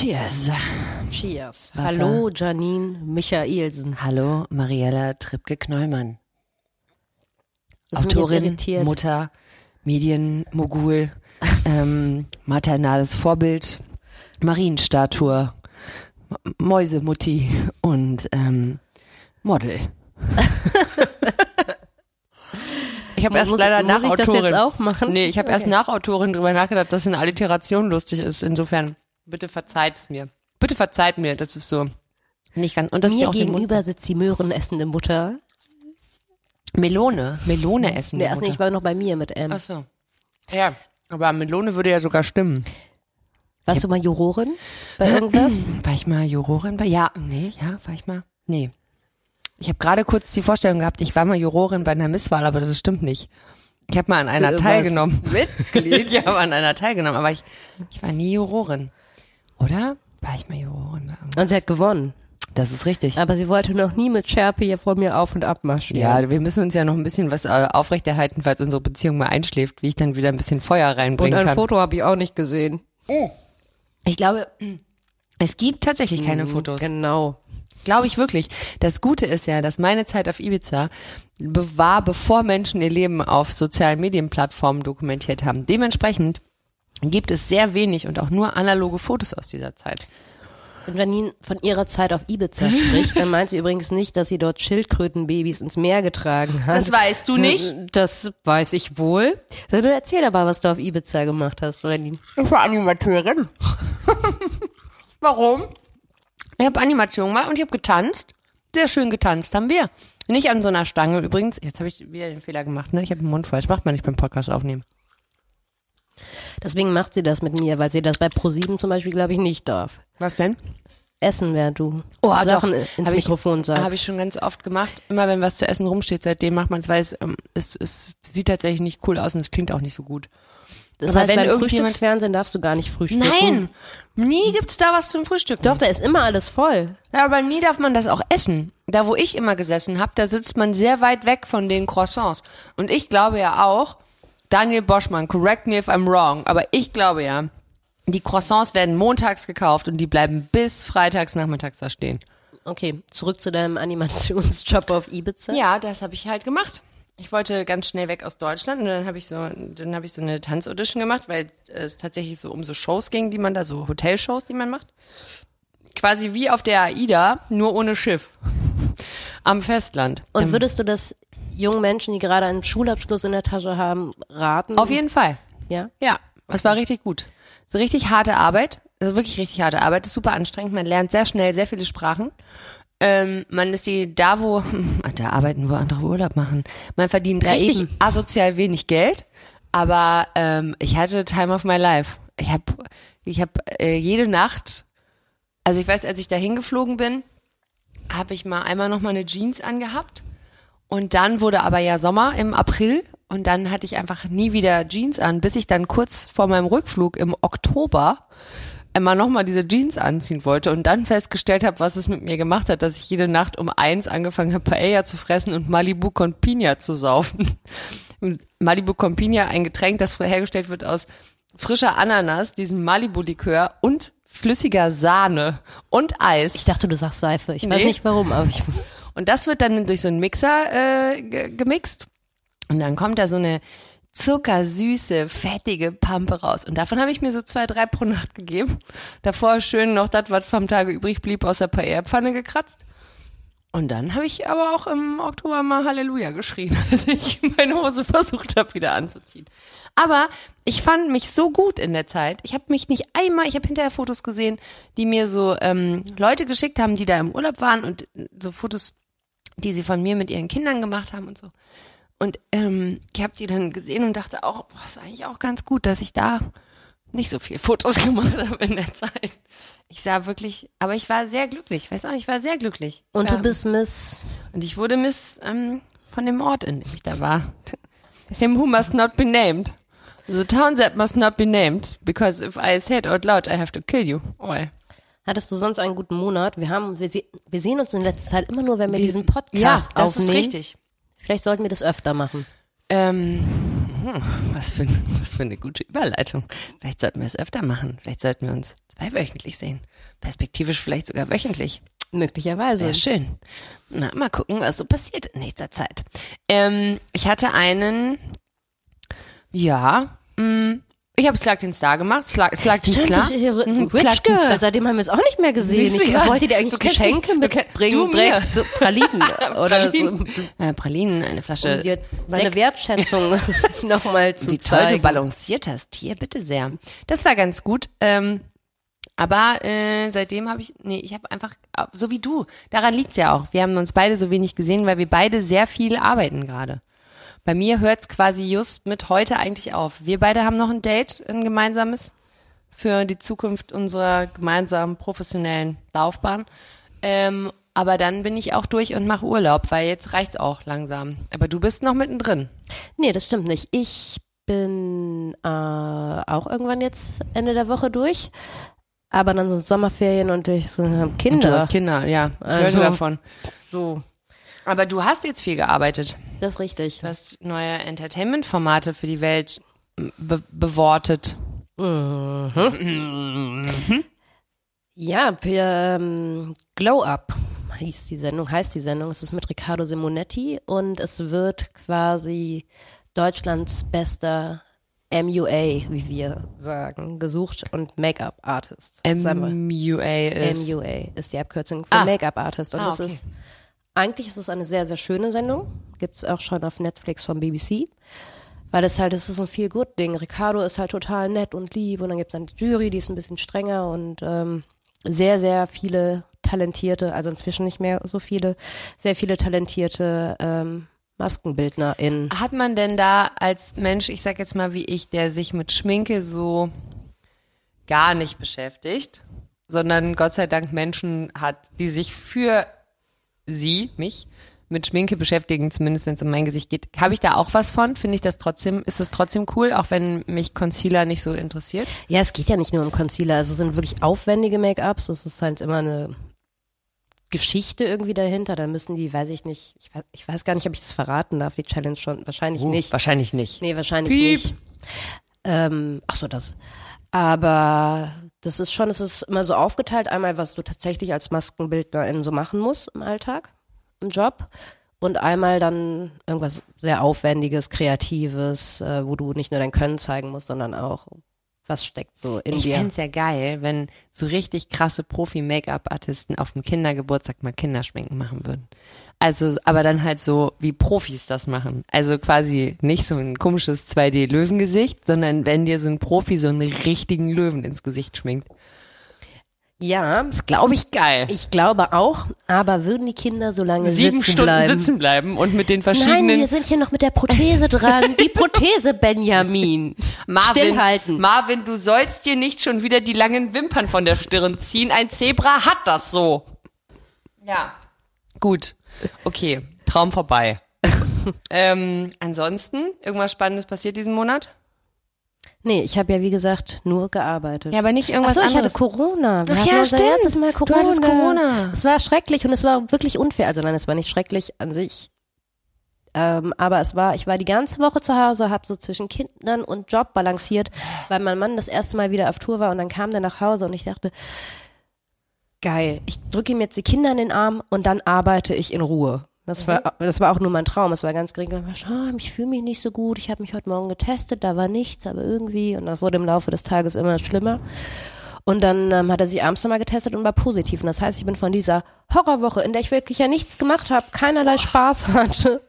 Cheers. Cheers. Wasser. Hallo, Janine Michaelsen. Hallo, Mariella Trippke-Knollmann. Autorin. Mutter, Medienmogul, ähm, maternales Vorbild, Marienstatue, Mäusemutti und ähm, Model. ich habe erst Muss- leider muss ich das Nachautorin. jetzt auch machen? Nee, ich habe erst Okay. Nachautorin drüber nachgedacht, dass eine Alliteration lustig ist. Insofern, bitte verzeiht es mir. Bitte verzeiht mir, das ist so nicht ganz. Und das Mir auch gegenüber sitzt die möhrenessende Mutter. Melone, Melone essen. Nee, ach nee, ich war noch bei mir mit M. Ach so. Ja, aber Melone würde ja sogar stimmen. Warst du mal Jurorin bei irgendwas? War ich mal Jurorin bei? Ja, nee, ja, war ich mal? Nee. Ich habe gerade kurz die Vorstellung gehabt, ich war mal Jurorin bei einer Misswahl, aber das stimmt nicht. Ich habe mal an einer Du teilgenommen. Mitglied? ich habe an einer teilgenommen, aber ich, ich war nie Jurorin. Oder? War ich mal? Und sie hat gewonnen. Das ist richtig. Aber sie wollte noch nie mit Schärpe hier vor mir auf und ab marschieren. Ja, wir müssen uns ja noch ein bisschen was äh, aufrechterhalten, falls unsere Beziehung mal einschläft, wie ich dann wieder ein bisschen Feuer Und reinbringen ein kann. Foto habe ich auch nicht gesehen. Ich glaube, es gibt tatsächlich keine Fotos. Genau. Glaube ich wirklich. Das Gute ist ja, dass meine Zeit auf Ibiza war, bevor Menschen ihr Leben auf sozialen Medienplattformen dokumentiert haben. Dementsprechend gibt es sehr wenig und auch nur analoge Fotos aus dieser Zeit. Wenn Janine von ihrer Zeit auf Ibiza spricht, dann meint sie übrigens nicht, dass sie dort Schildkrötenbabys ins Meer getragen hat. Das weißt du nicht? Das weiß ich wohl. Sondern erzähl aber, was du auf Ibiza gemacht hast, Janine. Ich war Animateurin. Warum? Ich habe Animation gemacht und ich habe getanzt. Sehr schön getanzt haben wir. Nicht an so einer Stange übrigens. Jetzt habe ich wieder den Fehler gemacht, ne? Ich habe den Mund voll. Das macht man nicht beim Podcast aufnehmen. Deswegen macht sie das mit mir, weil sie das bei ProSieben zum Beispiel, glaube ich, nicht darf. Was denn? Essen, während du Oh, Sachen doch. ins Hab ich- Mikrofon sagst. Habe ich schon ganz oft gemacht. Immer wenn was zu essen rumsteht, seitdem macht man es, weil es, ähm, es, es sieht tatsächlich nicht cool aus und es klingt auch nicht so gut. das aber heißt, wenn beim Frühstücksfernsehen darfst du gar nicht frühstücken. Nein, nie gibt's da was zum Frühstück. Doch, da ist immer alles voll. Ja, aber nie darf man das auch essen. Da, wo ich immer gesessen habe, da sitzt man sehr weit weg von den Croissants. Und ich glaube ja auch, Daniel Boschmann, correct me if I'm wrong, aber ich glaube ja, die Croissants werden montags gekauft und die bleiben bis freitags nachmittags da stehen. Okay, zurück zu deinem Animationsjob auf Ibiza. Ja, das habe ich halt gemacht. Ich wollte ganz schnell weg aus Deutschland und dann habe ich so, dann habe ich so eine Tanzaudition gemacht, weil es tatsächlich so um so Shows ging, die man da, so Hotelshows, die man macht. Quasi wie auf der AIDA, nur ohne Schiff. Am Festland. Und würdest du das jungen Menschen, die gerade einen Schulabschluss in der Tasche haben, raten? Auf jeden Fall. Ja. Ja, es war richtig gut. Es ist richtig harte Arbeit. Also wirklich richtig harte Arbeit. ist super anstrengend. Man lernt sehr schnell sehr viele Sprachen. Ähm, man ist die da, wo, da arbeiten, wo andere Urlaub machen. Man verdient Ja, richtig eben. asozial wenig Geld. Aber ähm, ich hatte Time of my life. Ich habe ich hab, äh, jede Nacht, also ich weiß, als ich da hingeflogen bin, habe ich mal einmal noch mal eine Jeans angehabt. Und dann wurde aber ja Sommer im April und dann hatte ich einfach nie wieder Jeans an, bis ich dann kurz vor meinem Rückflug im Oktober immer nochmal diese Jeans anziehen wollte und dann festgestellt habe, was es mit mir gemacht hat, dass ich jede Nacht um eins angefangen habe, Paella zu fressen und Malibu con Piña zu saufen. Und Malibu con Piña, ein Getränk, das hergestellt wird aus frischer Ananas, diesem Malibu-Likör und flüssiger Sahne und Eis. Ich dachte, du sagst Seife. Ich weiß Nee. nicht warum, aber ich. Und das wird dann durch so einen Mixer äh, ge- gemixt. Und dann kommt da so eine zuckersüße, fettige Pampe raus. Und davon habe ich mir so zwei, drei pro Nacht gegeben. Davor schön noch das, was vom Tage übrig blieb, aus der Paella-Pfanne gekratzt. Und dann habe ich aber auch im Oktober mal Halleluja geschrien, als ich meine Hose versucht habe, wieder anzuziehen. Aber ich fand mich so gut in der Zeit. Ich habe mich nicht einmal, ich habe hinterher Fotos gesehen, die mir so ähm, Leute geschickt haben, die da im Urlaub waren und so Fotos, die sie von mir mit ihren Kindern gemacht haben und so. Und ähm, ich habe die dann gesehen und dachte auch, boah, ist eigentlich auch ganz gut, dass ich da nicht so viel Fotos gemacht habe in der Zeit. Ich sah wirklich, aber ich war sehr glücklich. Ich weiß auch, ich war sehr glücklich. Und ja. du bist Miss. Und ich wurde Miss ähm, von dem Ort, in dem ich da war. Him who must not be named. The town that must not be named. Because if I say it out loud, I have to kill you. Oh. Hattest du sonst einen guten Monat? Wir haben, wir, se wir sehen uns in letzter Zeit immer nur, wenn wir Wie- diesen Podcast ja, das aufnehmen. ist richtig. Vielleicht sollten wir das öfter machen. Ähm, Hm, was, für, was für eine gute Überleitung. Vielleicht sollten wir es öfter machen. Vielleicht sollten wir uns zweiwöchentlich sehen. Perspektivisch vielleicht sogar wöchentlich. Möglicherweise. Sehr schön. Na, mal gucken, was so passiert in nächster Zeit. Ähm, ich hatte einen, ja, mh, ich habe Slug den Star gemacht. Slug, Slug den Stimmt, Star. ich- Rich Mhm, den Girl. Seitdem haben wir es auch nicht mehr gesehen. Siehst Ich ja. wollte dir eigentlich Geschenke mitbringen. so Pralinen oder so. Pralinen. Äh, Pralinen, eine Flasche. Um dir meine. Wertschätzung nochmal zu Wie toll du zeigen. balanciert hast. Hier, bitte sehr. Das war ganz gut. Ähm, aber äh, seitdem habe ich, nee, ich habe einfach, so wie du, daran liegt's ja auch. Wir haben uns beide so wenig gesehen, weil wir beide sehr viel arbeiten gerade. Bei mir hört's quasi just mit heute eigentlich auf. Wir beide haben noch ein Date, ein gemeinsames, für die Zukunft unserer gemeinsamen professionellen Laufbahn. Ähm, aber dann bin ich auch durch und mache Urlaub, weil jetzt reicht's auch langsam. Aber du bist noch mittendrin. Nee, das stimmt nicht. Ich bin äh, auch irgendwann jetzt Ende der Woche durch. Aber dann sind Sommerferien und ich so, hab Kinder. Du hast Kinder, ja. Ich Also- davon. so. Aber du hast jetzt viel gearbeitet. Das ist richtig. Du hast neue Entertainment-Formate für die Welt be bewortet. Ja, wir, ähm, Glow Up hieß die Sendung, heißt die Sendung. Es ist mit Riccardo Simonetti und es wird quasi Deutschlands bester MUA, wie wir sagen, gesucht und Make-up-Artist. MUA ist. MUA ist die Abkürzung für Ah. Make-up-Artist. Und Ah, es okay. ist, eigentlich ist es eine sehr, sehr schöne Sendung. Gibt es auch schon auf Netflix vom BBC. Weil es halt, es ist ein viel gut Ding. Ricardo ist halt total nett und lieb und dann gibt es die Jury, die ist ein bisschen strenger und ähm, sehr, sehr viele talentierte, also inzwischen nicht mehr so viele, sehr viele talentierte ähm, MaskenbildnerInnen. Hat man denn da als Mensch, ich sag jetzt mal wie ich, der sich mit Schminke so gar nicht beschäftigt, sondern Gott sei Dank Menschen hat, die sich für sie, mich, mit Schminke beschäftigen, zumindest wenn es um mein Gesicht geht. Habe ich da auch was von? Finde ich das trotzdem, ist das trotzdem cool, auch wenn mich Concealer nicht so interessiert? Ja, es geht ja nicht nur um Concealer, also es sind wirklich aufwendige Make-ups, es ist halt immer eine Geschichte irgendwie dahinter, da müssen die, weiß ich nicht, ich weiß, ich weiß gar nicht, ob ich das verraten darf, die Challenge schon, wahrscheinlich nicht. Wahrscheinlich nicht. Nee, wahrscheinlich Piep. nicht. Ähm, ach so, das. Aber das ist schon, es ist immer so aufgeteilt, einmal, was du tatsächlich als Maskenbildnerin so machen musst im Alltag, im Job. Und einmal dann irgendwas sehr Aufwendiges, Kreatives, äh, wo du nicht nur dein Können zeigen musst, sondern auch, was steckt so in Ich dir. fänd's ja geil, wenn so richtig krasse Profi-Make-up-Artisten auf dem Kindergeburtstag mal Kinderschminken machen würden. Also, aber dann halt so, wie Profis das machen. Also quasi nicht so ein komisches 2D-Löwengesicht, sondern wenn dir so ein Profi so einen richtigen Löwen ins Gesicht schminkt. Ja, Das glaube ich geil. ich glaube auch, aber würden die Kinder so lange Sieben sitzen Stunden bleiben? sitzen bleiben und mit den Nein, verschiedenen wir sind hier noch mit der Prothese dran. Die Prothese, Benjamin. Marvin, Stillhalten. Marvin, du sollst dir nicht schon wieder die langen Wimpern von der Stirn ziehen. Ein Zebra hat das so. Ja. Gut. Okay. Traum vorbei. ähm, ansonsten, irgendwas Spannendes passiert diesen Monat? Nee, ich habe ja wie gesagt nur gearbeitet. Ja, aber nicht irgendwas Ach so, ich anderes. hatte Corona. Wir Ach ja, stimmt. erstes Mal Du Corona. hattest Corona. Es war schrecklich und es war wirklich unfair. Also nein, es war nicht schrecklich an sich. Ähm, aber es war, ich war die ganze Woche zu Hause, habe so zwischen Kindern und Job balanciert, weil mein Mann das erste Mal wieder auf Tour war und dann kam der nach Hause und ich dachte, geil, ich drücke ihm jetzt die Kinder in den Arm und dann arbeite ich in Ruhe. Das war, das war auch nur mein Traum. Es war ganz gering. "Ah, ich fühle mich nicht so gut. Ich habe mich heute Morgen getestet. Da war nichts, aber irgendwie. Und das wurde im Laufe des Tages immer schlimmer. Und dann ähm, hat er sich abends nochmal getestet und war positiv. Und das heißt, ich bin von dieser Horrorwoche, in der ich wirklich ja nichts gemacht habe, keinerlei Spaß hatte,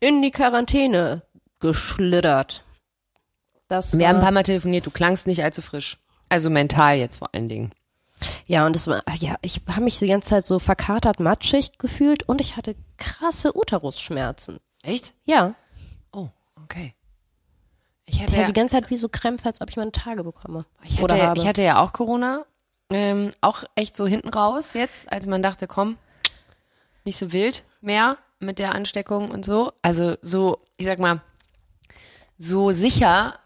in die Quarantäne geschlittert. Das Wir haben ein paar Mal telefoniert, du klangst nicht allzu frisch. Also mental jetzt vor allen Dingen. ja, und das war, ja, ich habe mich die ganze Zeit so verkatert, matschig gefühlt und ich hatte krasse Uterusschmerzen. Echt? Ja, Oh, okay. Ich ich hatte, hatte ja, die ganze Zeit wie so Krämpfe, als ob ich meine Tage bekomme. ich hatte, oder ja- habe. ich hatte ja auch Corona. Ähm, auch echt so hinten raus jetzt, als man dachte, komm, nicht so wild mehr mit der Ansteckung und so. Also so, ich sag mal, so sicher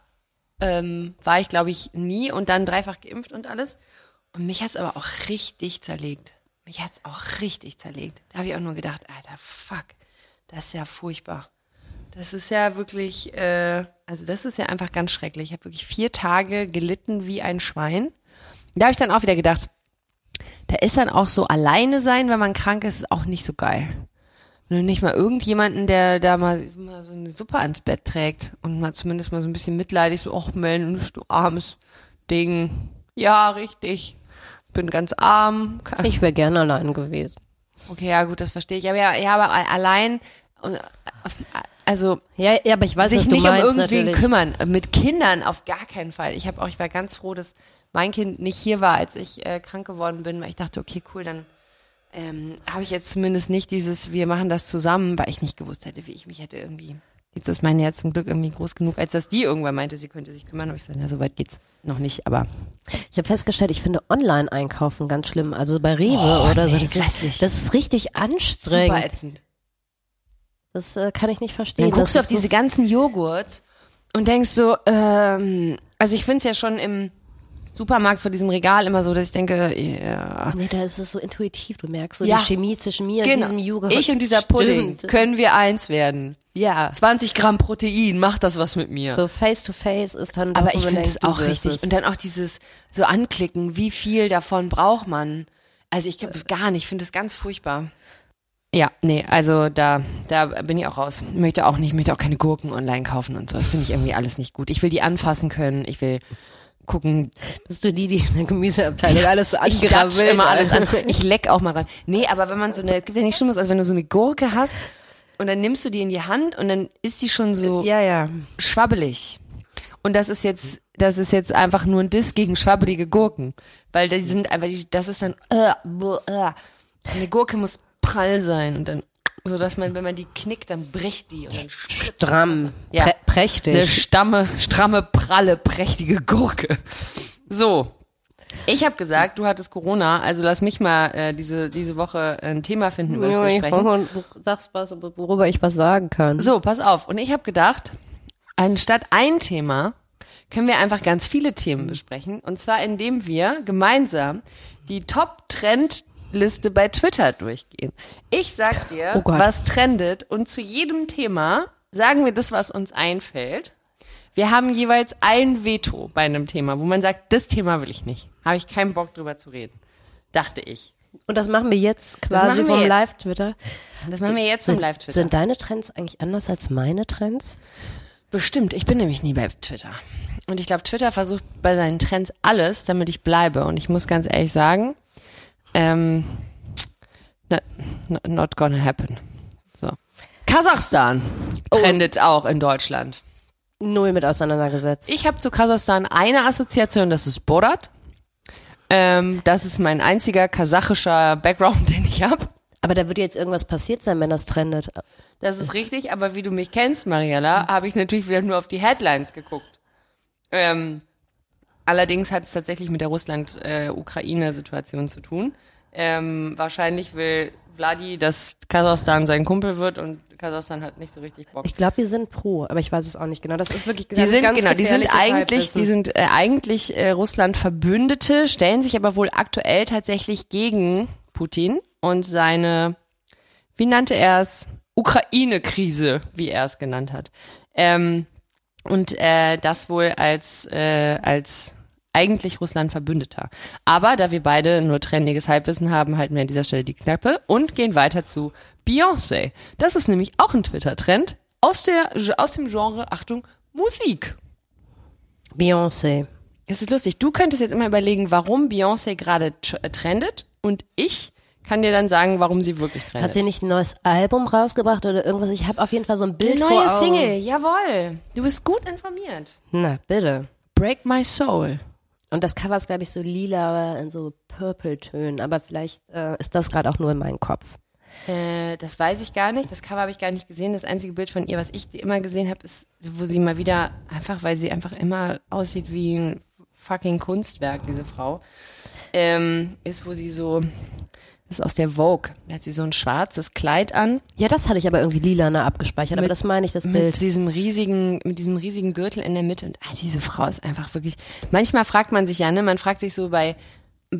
ähm, war ich, glaube ich, nie und dann dreifach geimpft und alles. Und mich hat's aber auch richtig zerlegt. Mich hat's auch richtig zerlegt. Da habe ich auch nur gedacht, Alter, fuck, das ist ja furchtbar. Das ist ja wirklich, äh, also das ist ja einfach ganz schrecklich. Ich habe wirklich vier Tage gelitten wie ein Schwein. Da habe ich dann auch wieder gedacht, da ist dann auch so alleine sein, wenn man krank ist, ist auch nicht so geil. Du nicht mal irgendjemanden, der da mal, mal so eine Suppe ans Bett trägt und mal zumindest mal so ein bisschen mitleidig, so, ach Mensch, du armes Ding. Ja, richtig. Bin ganz arm. Ich wäre gerne allein gewesen. Okay, ja gut, das verstehe ich. Aber ja, ja aber allein, und, also Ja, ja, aber ich weiß, sich was du nicht meinst, um irgendwen natürlich. kümmern. Mit Kindern auf gar keinen Fall. Ich habe auch, ich war ganz froh, dass mein Kind nicht hier war, als ich äh, krank geworden bin, weil ich dachte, okay, cool, dann ähm, habe ich jetzt zumindest nicht dieses, wir machen das zusammen, weil ich nicht gewusst hätte, wie ich mich hätte irgendwie. Jetzt ist meine ja zum Glück irgendwie groß genug, als dass die irgendwann meinte, sie könnte sich kümmern. habe ich gesagt, ja, so weit geht's noch nicht, aber Ich habe festgestellt, ich finde Online-Einkaufen ganz schlimm. Also bei Rewe Oh, oder so. nee, Das grässlich. ist, das ist richtig anstrengend. super ätzend. Das äh, kann ich nicht verstehen. Dann guckst du Das auf ist diese ganzen Joghurts und denkst so, ähm, also ich finde es ja schon im Supermarkt vor diesem Regal immer so, dass ich denke, ja. So, nee, da ist es so intuitiv. Du merkst so Ja. die Chemie zwischen mir und Genau. diesem Joghurt. Ich und dieser Pudding Stimmt. können wir eins werden. Ja. 20 Gramm Protein, macht das was mit mir. So face to face ist dann Aber ich finde es auch richtig. es. Und dann auch dieses so anklicken, wie viel davon braucht man? Also ich glaube gar nicht, ich finde es ganz furchtbar. Ja, nee, also da, da bin ich auch raus. Möchte auch nicht, möchte auch keine Gurken online kaufen und so. Finde ich irgendwie alles nicht gut. Ich will die anfassen können, ich will gucken. Bist du die, die in der Gemüseabteilung alles so Ich angrabbelt? klatsche immer alles an. Ich leck auch mal ran. Nee, aber wenn man so eine, es gibt ja nichts Schlimmes, als wenn du so eine Gurke hast und dann nimmst du die in die Hand und dann ist die schon so Ja, ja. schwabbelig. Und das ist jetzt, das ist jetzt einfach nur ein Diss gegen schwabbelige Gurken. Weil die sind einfach, die, das ist dann, äh, buh, äh. eine Gurke muss prall sein und dann, so dass man, wenn man die knickt, dann bricht die und dann Stramm. Ja. Prä prächtig. eine stamme, stramme, pralle, prächtige Gurke. So. Ich habe gesagt, du hattest Corona, also lass mich mal äh, diese, diese Woche ein Thema finden, über das wir sprechen. Du sagst was, worüber ich was sagen kann. So, pass auf. Und ich habe gedacht, anstatt ein Thema können wir einfach ganz viele Themen besprechen. Und zwar indem wir gemeinsam die Top-Trend-Liste bei Twitter durchgehen. Ich sag dir, Oh was trendet. Und zu jedem Thema sagen wir das, was uns einfällt. Wir haben jeweils ein Veto bei einem Thema, wo man sagt, das Thema will ich nicht. Habe ich keinen Bock drüber zu reden. Dachte ich. Und das machen wir jetzt quasi wir vom jetzt. Live-Twitter. Das machen wir jetzt vom Live-Twitter. sind deine Trends eigentlich anders als meine Trends? Bestimmt, ich bin nämlich nie bei Twitter. Und ich glaube, Twitter versucht bei seinen Trends alles, damit ich bleibe. Und ich muss ganz ehrlich sagen, ähm, not, not- gonna happen. So. Kasachstan trendet auch in Deutschland. Null mit auseinandergesetzt. Ich habe zu Kasachstan eine Assoziation, das ist Borat. Ähm, das ist mein einziger kasachischer Background, den ich habe. Aber da würde jetzt irgendwas passiert sein, wenn das trendet. Das ist richtig, aber wie du mich kennst, Mariella, habe ich natürlich wieder nur auf die Headlines geguckt. Ähm, allerdings hat es tatsächlich mit der Russland-Ukraine-Situation zu tun. Ähm, wahrscheinlich will Vladi, dass Kasachstan sein Kumpel wird und Kasachstan hat nicht so richtig Bock. Ich glaube, die sind pro, aber ich weiß es auch nicht genau. Das ist wirklich Die sind ganz genau, die sind eigentlich, Halbwissen. die sind äh, eigentlich äh, Russland Verbündete, stellen sich aber wohl aktuell tatsächlich gegen Putin und seine, wie nannte er es, Ukraine-Krise, wie er es genannt hat. Ähm, und äh, das wohl als äh, als eigentlich Russland Verbündeter. Aber da wir beide nur trendiges Halbwissen haben, halten wir an dieser Stelle die Knappe und gehen weiter zu Beyoncé. Das ist nämlich auch ein Twitter-Trend aus der aus dem Genre Achtung Musik. Beyoncé. Es ist lustig. Du könntest jetzt immer überlegen, warum Beyoncé gerade äh, trendet und ich kann dir dann sagen, warum sie wirklich trendet. Hat sie nicht ein neues Album rausgebracht oder irgendwas? Ich habe auf jeden Fall so ein Bild Eine vor neue Augen. Single, jawohl. Du bist gut informiert. Na, bitte. Break My Soul. Und das Cover ist, glaube ich, so lila in so Purple-Tönen. Aber vielleicht äh, ist das gerade auch nur in meinem Kopf. Äh, das weiß ich gar nicht. Das Cover habe ich gar nicht gesehen. Das einzige Bild von ihr, was ich immer gesehen habe, ist, wo sie mal wieder einfach, weil sie einfach immer aussieht wie ein fucking Kunstwerk, diese Frau, ähm, ist, wo sie so, das ist aus der Vogue. Da hat sie so ein schwarzes Kleid an Ja, das hatte ich aber irgendwie lila ne, abgespeichert. aber Mit- das meine ich, das mit Bild. diesem riesigen, mit diesem riesigen Gürtel in der Mitte. Und ah, diese Frau ist einfach wirklich. Manchmal fragt man sich ja, ne, man fragt sich so bei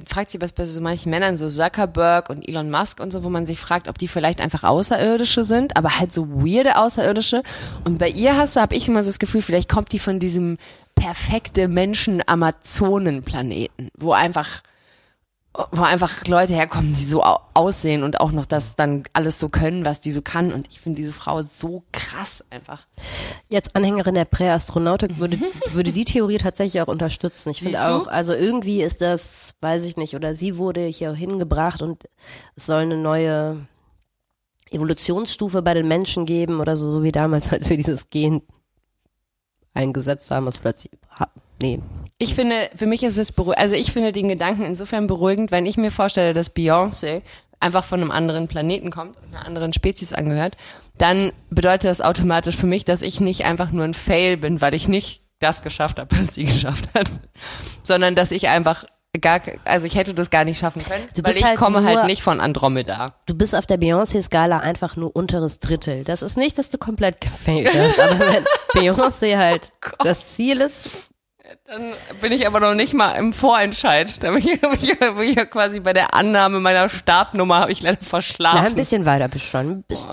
fragt sich was bei so manchen Männern, so Zuckerberg und Elon Musk und so, wo man sich fragt, ob die vielleicht einfach Außerirdische sind, aber halt so weirde Außerirdische. Und bei ihr hast du, habe ich immer so das Gefühl, vielleicht kommt die von diesem perfekte Menschen-Amazonen-Planeten, wo einfach wo einfach Leute herkommen, die so au aussehen und auch noch das dann alles so können, was die so kann. Und ich finde diese Frau so krass einfach. Jetzt Anhängerin der Präastronautik würde, würde die Theorie tatsächlich auch unterstützen. Ich finde auch, also irgendwie ist das, weiß ich nicht, oder sie wurde hier hingebracht und es soll eine neue Evolutionsstufe bei den Menschen geben oder so, so wie damals, als wir dieses Gen eingesetzt haben, was plötzlich, ha, nee, Ich finde, für mich ist es beruhigend, also ich finde den Gedanken insofern beruhigend, wenn ich mir vorstelle, dass Beyoncé einfach von einem anderen Planeten kommt, einer anderen Spezies angehört, dann bedeutet das automatisch für mich, dass ich nicht einfach nur ein Fail bin, weil ich nicht das geschafft habe, was sie geschafft hat, sondern dass ich einfach gar, also ich hätte das gar nicht schaffen können, Du weil bist ich halt komme halt nur- nicht von Andromeda. du bist auf der Beyoncé-Skala einfach nur unteres Drittel. Das ist nicht, dass du komplett gefailt hast, aber wenn Beyoncé halt das Ziel ist, Dann bin ich aber noch nicht mal im Vorentscheid. Da bin ich, bin ich, bin ich ja quasi bei der Annahme meiner Startnummer habe ich leider verschlafen. ein bisschen weiter bist schon. Bist,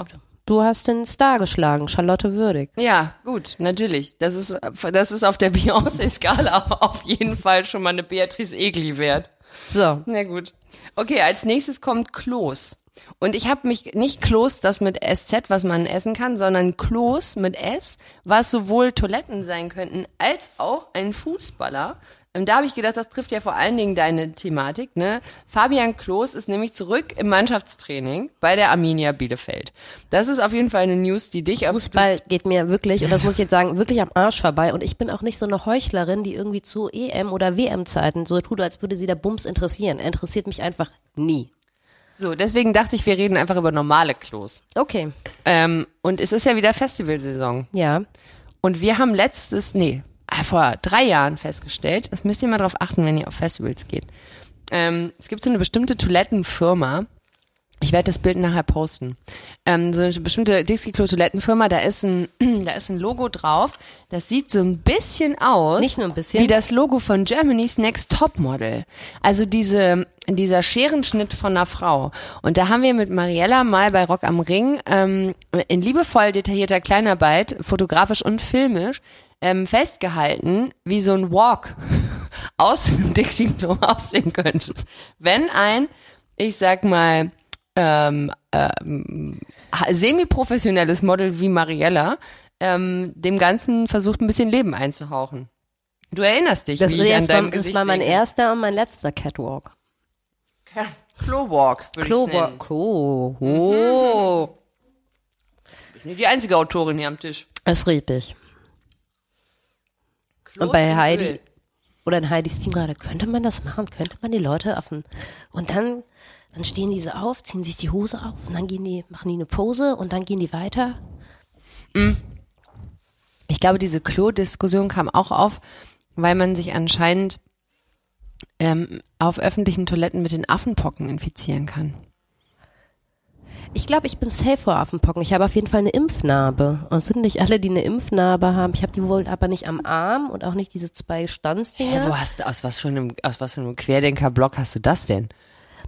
du hast den Star geschlagen, Charlotte Würdig. Ja, gut, natürlich. Das ist, das ist auf der Beyoncé-Skala auf jeden Fall schon mal eine Beatrice Egli wert. So, Na gut. Okay, als nächstes kommt Kloß. Und ich habe mich nicht Kloß, das mit SZ, was man essen kann, sondern Kloß mit S, was sowohl Toiletten sein könnten, als auch ein Fußballer. Und da habe ich gedacht, das trifft ja vor allen Dingen deine Thematik, ne? Fabian Kloß ist nämlich zurück im Mannschaftstraining bei der Arminia Bielefeld. Das ist auf jeden Fall eine News, die dich Fußball geht mir wirklich, und das muss ich jetzt sagen, wirklich am Arsch vorbei. Und ich bin auch nicht so eine Heuchlerin, die irgendwie zu EM- oder WM-Zeiten so tut, als würde sie der Bums interessieren. Er interessiert mich einfach nie. So, deswegen dachte ich, wir reden einfach über normale Klos. Okay, Ähm, und es ist ja wieder Festivalsaison. ja. Und wir haben letztes, nee, vor drei Jahren festgestellt, das müsst ihr mal drauf achten, wenn ihr auf Festivals geht. Ähm, es gibt so eine bestimmte Toilettenfirma, ich werde das Bild nachher posten. Ähm, so eine bestimmte Dixie-Klo-Toilettenfirma, da ist ein, da ist ein Logo drauf. Das sieht so ein bisschen aus. Nicht nur ein bisschen. Wie das Logo von Germany's Next Top Model. Also diese, dieser Scherenschnitt von einer Frau. Und da haben wir mit Mariella mal bei Rock am Ring ähm, in liebevoll detaillierter Kleinarbeit, fotografisch und filmisch, ähm, festgehalten, wie so ein Walk aus dem Dixie-Klo aussehen könnte. Wenn ein, ich sag mal, ähm, ähm, semi-professionelles Model wie Mariella ähm, dem Ganzen versucht, ein bisschen Leben einzuhauchen. Du erinnerst dich, Das, wie ich an das, deinem war, das Gesicht war mein erster und mein letzter Catwalk. Klowalk, würde ich Klo, nennen. Klo. Oh. Ist nicht die einzige Autorin hier am Tisch. Ist richtig. Kloß Und bei Heidi Öl. oder in Heidis Team gerade, könnte man das machen? Könnte man die Leute auf den, und dann, dann stehen diese auf, ziehen sich die Hose auf und dann gehen die, machen die eine Pose und dann gehen die weiter. Ich glaube, diese Klo-Diskussion kam auch auf, weil man sich anscheinend ähm, auf öffentlichen Toiletten mit den Affenpocken infizieren kann. Ich glaube, ich bin safe vor Affenpocken. Ich habe auf jeden Fall eine Impfnarbe. Und es sind nicht alle, die eine Impfnarbe haben. Ich habe die wohl aber nicht am Arm und auch nicht diese zwei Stanzdinger. Hä, wo hast du, aus was für einem, aus was für einem Querdenker-Block hast du das denn?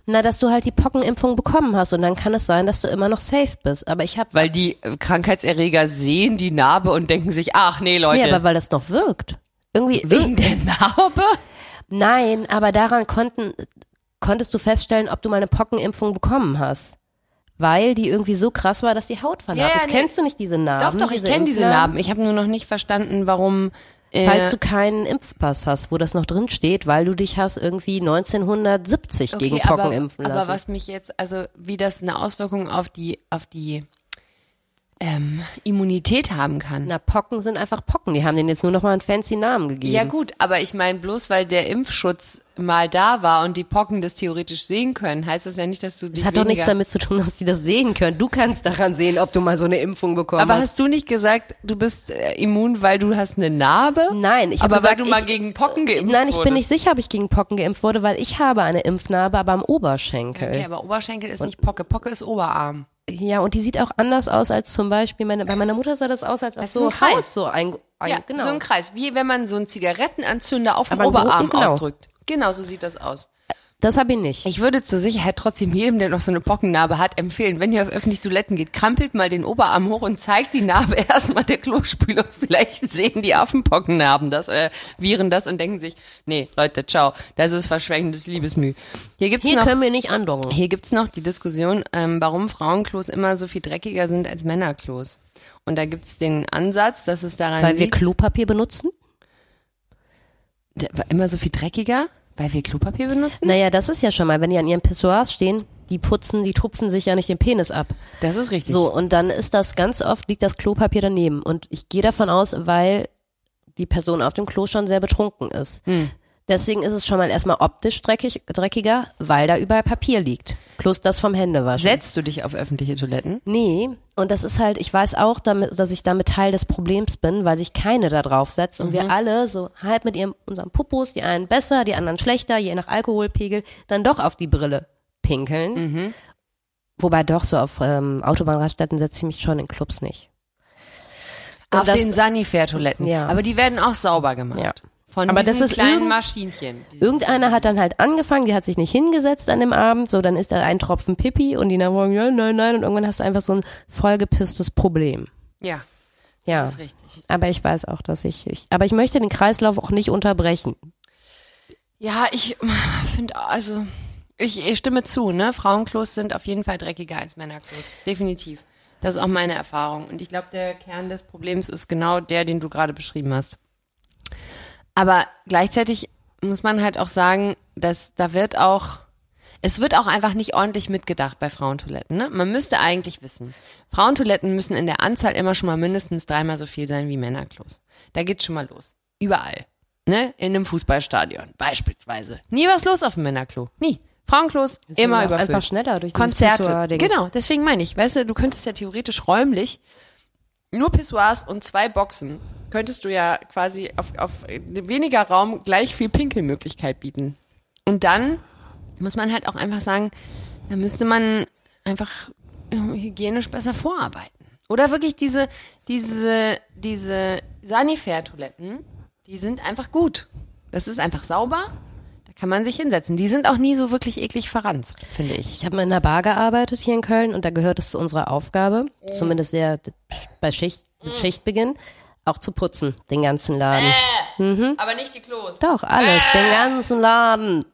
Na, dass du halt die Pockenimpfung bekommen hast und dann kann es sein, dass du immer noch safe bist. Aber ich habe, Weil die äh, Krankheitserreger sehen die Narbe und denken sich, ach nee, Leute. nee, aber weil das noch wirkt. Irgendwie, wegen der Narbe? Nein, aber daran konnten, konntest du feststellen, ob du mal eine Pockenimpfung bekommen hast. Weil die irgendwie so krass war, dass die Haut vernarbt Ja, ja, ist. nee. Kennst du nicht diese Narben? Doch, doch, ich kenne diese Narben. Ich habe nur noch nicht verstanden, warum. Äh, Falls du keinen Impfpass hast, wo das noch drin steht, weil du dich hast irgendwie 1970 gegen Pocken aber, impfen aber lassen. was mich jetzt, also wie das eine Auswirkung auf die, auf die ähm, Immunität haben kann. Na, Pocken sind einfach Pocken. Die haben denen jetzt nur noch mal einen fancy Namen gegeben. Ja gut, aber ich meine, bloß weil der Impfschutz mal da war und die Pocken das theoretisch sehen können, heißt das ja nicht, dass du dich Das hat doch nichts damit zu tun, dass die das sehen können. Du kannst daran sehen, ob du mal so eine Impfung bekommen Aber hast. hast du nicht gesagt, du bist äh, immun, weil du hast eine Narbe? Nein, ich habe aber gesagt, weil du mal ich, gegen Pocken geimpft Nein, ich bin wurdest. nicht sicher, ob ich gegen Pocken geimpft wurde, weil ich habe eine Impfnarbe, aber am Oberschenkel. Okay, aber Oberschenkel ist nicht Pocke. Pocke ist Oberarm. Ja, und die sieht auch anders aus als zum Beispiel meine, bei meiner Mutter sah das aus, als ob so ein Kreis. Haus so ein, ein Ja, genau. so ein Kreis. Wie wenn man so einen Zigarettenanzünder auf dem Oberarm genau. ausdrückt. Genau, so sieht das aus. Das habe ich nicht. Ich würde zur Sicherheit trotzdem jedem, der noch so eine Pockennarbe hat, empfehlen, wenn ihr auf öffentliche Toiletten geht, krampelt mal den Oberarm hoch und zeigt die Narbe erstmal der Klospülung. Vielleicht sehen die Affenpockennarben das, äh, Viren das und denken sich, nee, Leute, ciao, das ist verschwendetes Liebesmüh. Hier gibt's Hier noch, können wir nicht andocken. hier gibt's noch die Diskussion, ähm, warum Frauenklos immer so viel dreckiger sind als Männerklos. Und da gibt's den Ansatz, dass es daran Weil wir liegt, Klopapier benutzen? Der war immer so viel dreckiger, weil wir Klopapier benutzen? Naja, das ist ja schon mal, wenn die an ihren Pissoirs stehen, die putzen, die tupfen sich ja nicht den Penis ab. Das ist richtig. So, und dann ist das ganz oft, liegt das Klopapier daneben. Und ich gehe davon aus, weil die Person auf dem Klo schon sehr betrunken ist. Hm. Deswegen ist es schon mal erstmal optisch dreckig, dreckiger, weil da überall Papier liegt. Plus das vom Händewaschen. Setzt du dich auf öffentliche Toiletten? Nee, und das ist halt, ich weiß auch, damit, dass ich damit Teil des Problems bin, weil sich keine da drauf setzt und Mhm. wir alle so halb mit ihrem, unserem Pupus, die einen besser, die anderen schlechter, je nach Alkoholpegel, dann doch auf die Brille pinkeln. Mhm. Wobei doch so auf ähm, Autobahnraststätten setze ich mich schon in Clubs nicht. Und Auf das- den Sanifair-Toiletten. Ja. Aber die werden auch sauber gemacht. Ja. Von Aber diesen das ist kleinen irgend- Maschinchen. Irgendeiner hat dann halt angefangen, die hat sich nicht hingesetzt an dem Abend, so dann ist da ein Tropfen Pipi und die dann sagen, ja, nein, nein, und irgendwann hast du einfach so ein vollgepisstes Problem. Ja, Ja. das ist richtig. Aber ich weiß auch, dass ich, ich, aber ich möchte den Kreislauf auch nicht unterbrechen. Ja, ich finde, also, ich, ich stimme zu, ne? Frauenklos sind auf jeden Fall dreckiger als Männerklos. Definitiv. Das ist auch meine Erfahrung. Und ich glaube, der Kern des Problems ist genau der, den du gerade beschrieben hast. Aber gleichzeitig muss man halt auch sagen, dass da wird auch, es wird auch einfach nicht ordentlich mitgedacht bei Frauentoiletten. Ne? Man müsste eigentlich wissen, Frauentoiletten müssen in der Anzahl immer schon mal mindestens dreimal so viel sein wie Männerklos. Da geht's schon mal los. Überall. Ne? In einem Fußballstadion beispielsweise. Nie was los auf dem Männerklo. Nie. Frauenklos immer überfüllt. einfach schneller durch Konzerte. Genau, deswegen meine ich, weißt du, du könntest ja theoretisch räumlich nur Pissoirs und zwei Boxen könntest du ja quasi auf, auf weniger Raum gleich viel Pinkelmöglichkeit bieten. Und dann muss man halt auch einfach sagen, da müsste man einfach äh, hygienisch besser vorarbeiten. Oder wirklich diese, diese, diese Sanifair-Toiletten, die sind einfach gut. Das ist einfach sauber. Da kann man sich hinsetzen. Die sind auch nie so wirklich eklig verranzt, finde ich. Ich habe mal in einer Bar gearbeitet hier in Köln und da gehört es zu unserer Aufgabe, zumindest der bei Schicht, mit Schichtbeginn, auch zu putzen, den ganzen Laden. Aber nicht die Klos. Doch, alles, den ganzen Laden.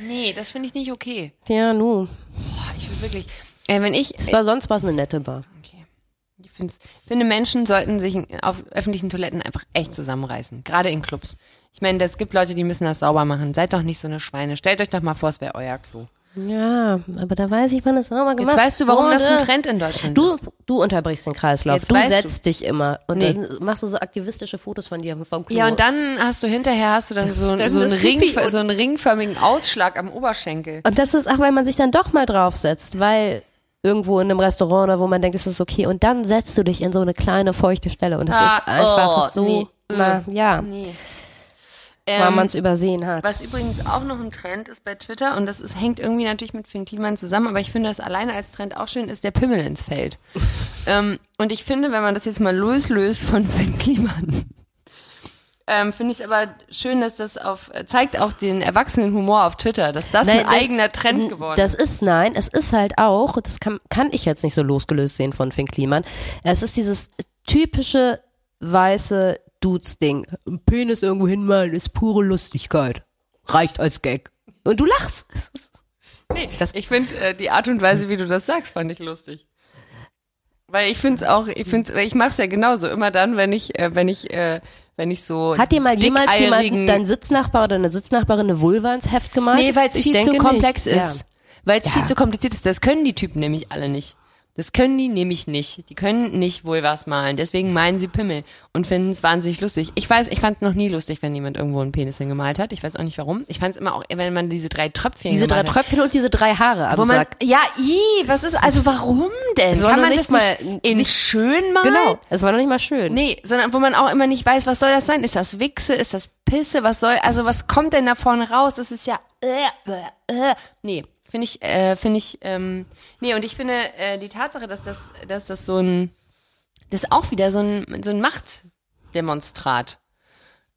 Nee, das finde ich nicht okay. Ja, nu. Boah, ich will wirklich. Äh, wenn ich. Es war sonst was eine nette Bar. Okay. Ich finde, Menschen sollten sich auf öffentlichen Toiletten einfach echt zusammenreißen. Gerade in Clubs. Ich meine, es gibt Leute, die müssen das sauber machen. Seid doch nicht so eine Schweine. Stellt euch doch mal vor, es wäre euer Klo. Ja, aber da weiß ich, wann es sauber gemacht Jetzt weißt du, warum das ein wurde. Trend in Deutschland Du, ist. du unterbrichst den Kreislauf. Jetzt du setzt dich immer und Nee. dann machst du so aktivistische Fotos von dir vom Klo. Ja, und dann hast du hinterher hast du dann so, Dann so, einen, das Ring, so einen ringförmigen Ausschlag am Oberschenkel. Und das ist auch, weil man sich dann doch mal draufsetzt, weil irgendwo in einem Restaurant oder wo man denkt, es ist okay. Und dann setzt du dich in so eine kleine feuchte Stelle und es Ah, ist einfach oh, so, nee. na, ja, Nee. Weil Ähm, man es übersehen hat. Was übrigens auch noch ein Trend ist bei Twitter, und das ist, hängt irgendwie natürlich mit Finn Kliman zusammen, aber ich finde das alleine als Trend auch schön, ist der Pimmel ins Feld. ähm, und ich finde, wenn man das jetzt mal loslöst von Finn Kliman, ähm, finde ich es aber schön, dass das auf, zeigt auch den erwachsenen Humor auf Twitter, dass das Nein, ein eigener Trend geworden Das ist. ist, nein, es ist halt auch, das kann, kann ich jetzt nicht so losgelöst sehen von Finn Kliman. Es ist dieses typische weiße Dudes-Ding. Ein Penis irgendwo hinmalen ist pure Lustigkeit. Reicht als Gag. Und du lachst. Nee, ich finde äh, die Art und Weise, wie du das sagst, fand ich lustig. Weil ich finde es auch, ich finde ich mache es ja genauso immer dann, wenn ich, äh, wenn ich, äh, wenn ich so Hat dir mal jemals jemand, dickeirigen- dein Sitznachbar oder eine Sitznachbarin eine Vulva ins Heft gemalt? Nee, weil es viel zu komplex nicht. ist. Weil es Ja. viel zu kompliziert ist. Das können die Typen nämlich alle nicht. Das können die nämlich nicht. Die können nicht wohl was malen. Deswegen meinen sie Pimmel und finden es wahnsinnig lustig. Ich weiß, ich fand es noch nie lustig, wenn jemand irgendwo einen Penis hingemalt hat. Ich weiß auch nicht warum. Ich fand es immer auch, wenn man diese drei Tröpfchen Diese drei gemalt hat. Tröpfchen und diese drei Haare am Wo man, Sack. ja, i, was ist, also warum denn? Kann man nicht das nicht mal- in nicht- schön malen? Genau, es war noch nicht mal schön. Nee, sondern wo man auch immer nicht weiß, was soll das sein? Ist das Wichse? Ist das Pisse? Was soll, also was kommt denn da vorne raus? Das ist ja, äh, äh, äh. nee, finde ich, äh, finde ich, ähm, nee, und ich finde, äh, die Tatsache, dass das, dass das so ein, das ist auch wieder so ein, so ein Machtdemonstrat.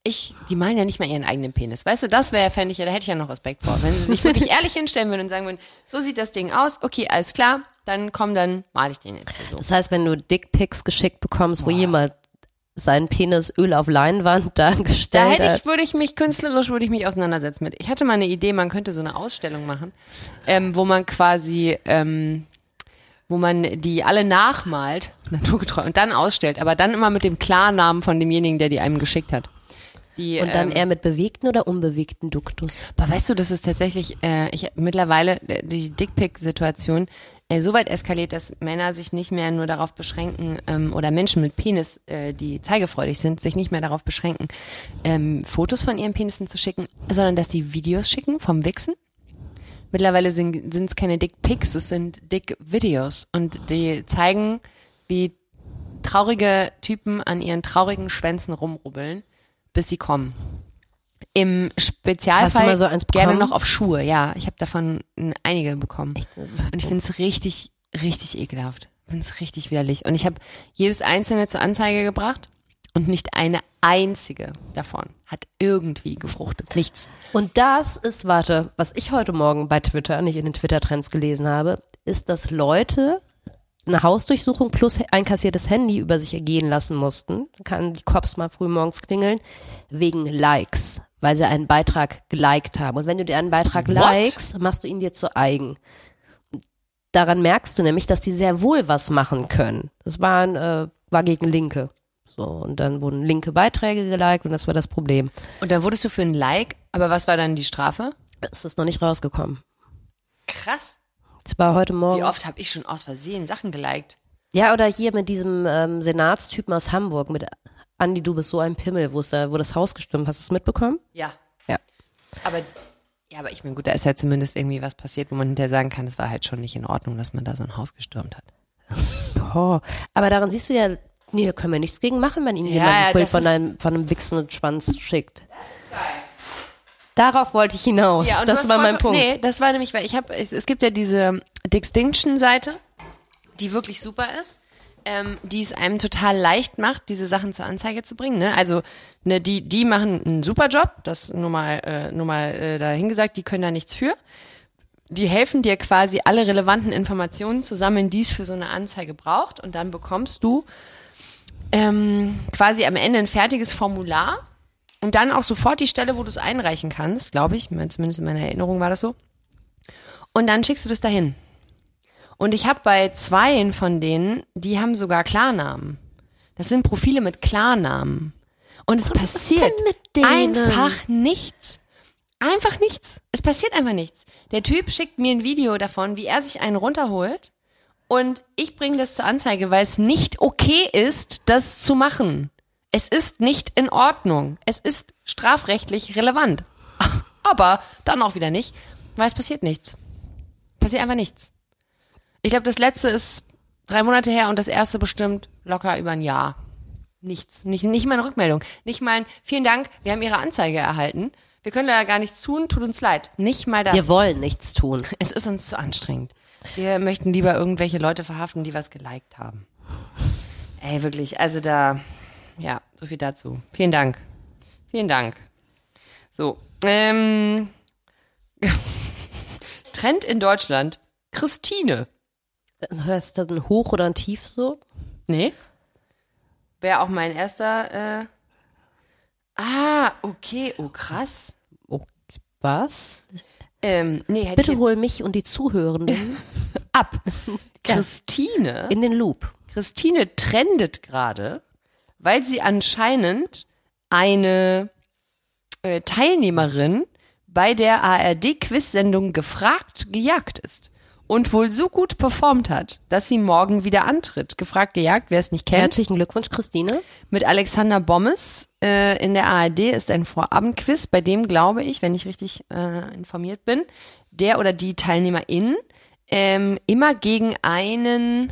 ich, die malen ja nicht mal ihren eigenen Penis. Weißt du, das wäre, fände ich ja, da hätte ich ja noch Respekt vor. Wenn sie sich wirklich ehrlich hinstellen würden und sagen würden, so sieht das Ding aus, okay, alles klar, dann komm, dann male ich den jetzt hier so. Das heißt, wenn du Dickpics geschickt bekommst, wo jemand seinen Penis Öl auf Leinwand dargestellt Da hätte ich, würde ich mich künstlerisch, würde ich mich auseinandersetzen mit. Ich hatte mal eine Idee, man könnte so eine Ausstellung machen, ähm, wo man quasi, ähm, wo man die alle nachmalt, naturgetreu, und dann ausstellt, aber dann immer mit dem Klarnamen von demjenigen, der die einem geschickt hat. Die, Und dann ähm, eher mit bewegten oder unbewegten Duktus. aber weißt du, das ist tatsächlich, äh, ich mittlerweile äh, die Dickpick-Situation äh, so weit eskaliert, dass Männer sich nicht mehr nur darauf beschränken ähm, oder Menschen mit Penis, äh, die zeigefreudig sind, sich nicht mehr darauf beschränken, ähm, Fotos von ihren Penissen zu schicken, sondern dass die Videos schicken vom Wichsen. Mittlerweile sind es keine Dickpics, es sind Dick-Videos und die zeigen, wie traurige Typen an ihren traurigen Schwänzen rumrubbeln, bis sie kommen. Im Spezialfall so gerne noch auf Schuhe, ja. Ich habe davon einige bekommen. Und ich finde es richtig, richtig ekelhaft. Ich finde es richtig widerlich. Und ich habe jedes einzelne zur Anzeige gebracht und nicht eine einzige davon hat irgendwie gefruchtet. Nichts. Und das ist, warte, was ich heute Morgen bei Twitter, nicht in den Twitter-Trends gelesen habe, ist, dass Leute eine Hausdurchsuchung plus einkassiertes Handy über sich ergehen lassen mussten. Dann kann die Cops mal früh morgens klingeln, wegen Likes, weil sie einen Beitrag geliked haben. Und wenn du dir einen Beitrag What? likest, machst du ihn dir zu eigen. Daran merkst du nämlich, dass die sehr wohl was machen können. Das waren, äh, war gegen Linke. So, und dann wurden linke Beiträge geliked und das war das Problem. Und dann wurdest du für ein Like, aber was war dann die Strafe? Es ist noch nicht rausgekommen. Krass. Es war heute Morgen. Wie oft habe ich schon aus Versehen Sachen geliked? Ja, oder hier mit diesem ähm, Senatstypen aus Hamburg, mit Andi, du bist so ein Pimmel, wo da, wo das Haus gestimmt, hast du es mitbekommen? Ja. Ja. Aber ja, aber ich meine, gut, da ist ja zumindest irgendwie was passiert, wo man hinterher sagen kann, es war halt schon nicht in Ordnung, dass man da so ein Haus gestürmt hat. Oh. Aber daran siehst du ja, nee, da können wir nichts gegen machen, wenn ihnen Ja, jemand ein Bild das von ist- einem, von einem wichsenden Schwanz schickt. Darauf wollte ich hinaus. du das war mein Punkt. Nee, das war nämlich, weil ich habe, es, es gibt ja diese Dixtinction-Seite, die wirklich super ist, ähm, die es einem total leicht macht, diese Sachen zur Anzeige zu bringen. Ne? Also ne, die, die machen einen super Job, das nur mal, äh, nur mal äh, dahingesagt, die können da nichts für. Die helfen dir quasi alle relevanten Informationen zu sammeln, die es für so eine Anzeige braucht und dann bekommst du ähm, quasi am Ende ein fertiges Formular und dann auch sofort die Stelle, wo du es einreichen kannst, glaube ich, zumindest in meiner Erinnerung war das so. Und dann schickst du das dahin. Und ich habe bei zweien von denen, die haben sogar Klarnamen. Das sind Profile mit Klarnamen. Und es passiert mit denen? einfach nichts. Einfach nichts. Es passiert einfach nichts. Der Typ schickt mir ein Video davon, wie er sich einen runterholt und ich bringe das zur Anzeige, weil es nicht okay ist, das zu machen. Es ist nicht in Ordnung. Es ist strafrechtlich relevant. Aber dann auch wieder nicht, weil es passiert nichts. Passiert einfach nichts. Ich glaube, das letzte ist drei Monate her und das erste bestimmt locker über ein Jahr. Nichts. Nicht, nicht mal eine Rückmeldung. Nicht mal ein Vielen Dank, wir haben Ihre Anzeige erhalten. Wir können da gar nichts tun, tut uns leid. Nicht mal das. Wir wollen nichts tun. Es ist uns zu anstrengend. Wir möchten lieber irgendwelche Leute verhaften, die was geliked haben. Ey, wirklich, also da, ja, so viel dazu. Vielen Dank. Vielen Dank. So, ähm, Trend in Deutschland. Christine. Hörst du ein Hoch oder ein Tief so? Nee. Wäre auch mein erster, äh, ah, okay, oh krass. Oh, was? Ähm, nee, Bitte hol mich und die Zuhörenden ab. Christine. in den Loop. Christine trendet gerade, weil sie anscheinend eine äh, Teilnehmerin bei der ARD-Quiz-Sendung gefragt gejagt ist und wohl so gut performt hat, dass sie morgen wieder antritt. Gefragt gejagt, wer es nicht kennt. Herzlichen Glückwunsch, Christine. Mit Alexander Bommes äh, in der ARD ist ein Vorabendquiz, bei dem glaube ich, wenn ich richtig äh, informiert bin, der oder die Teilnehmerin ähm, immer gegen einen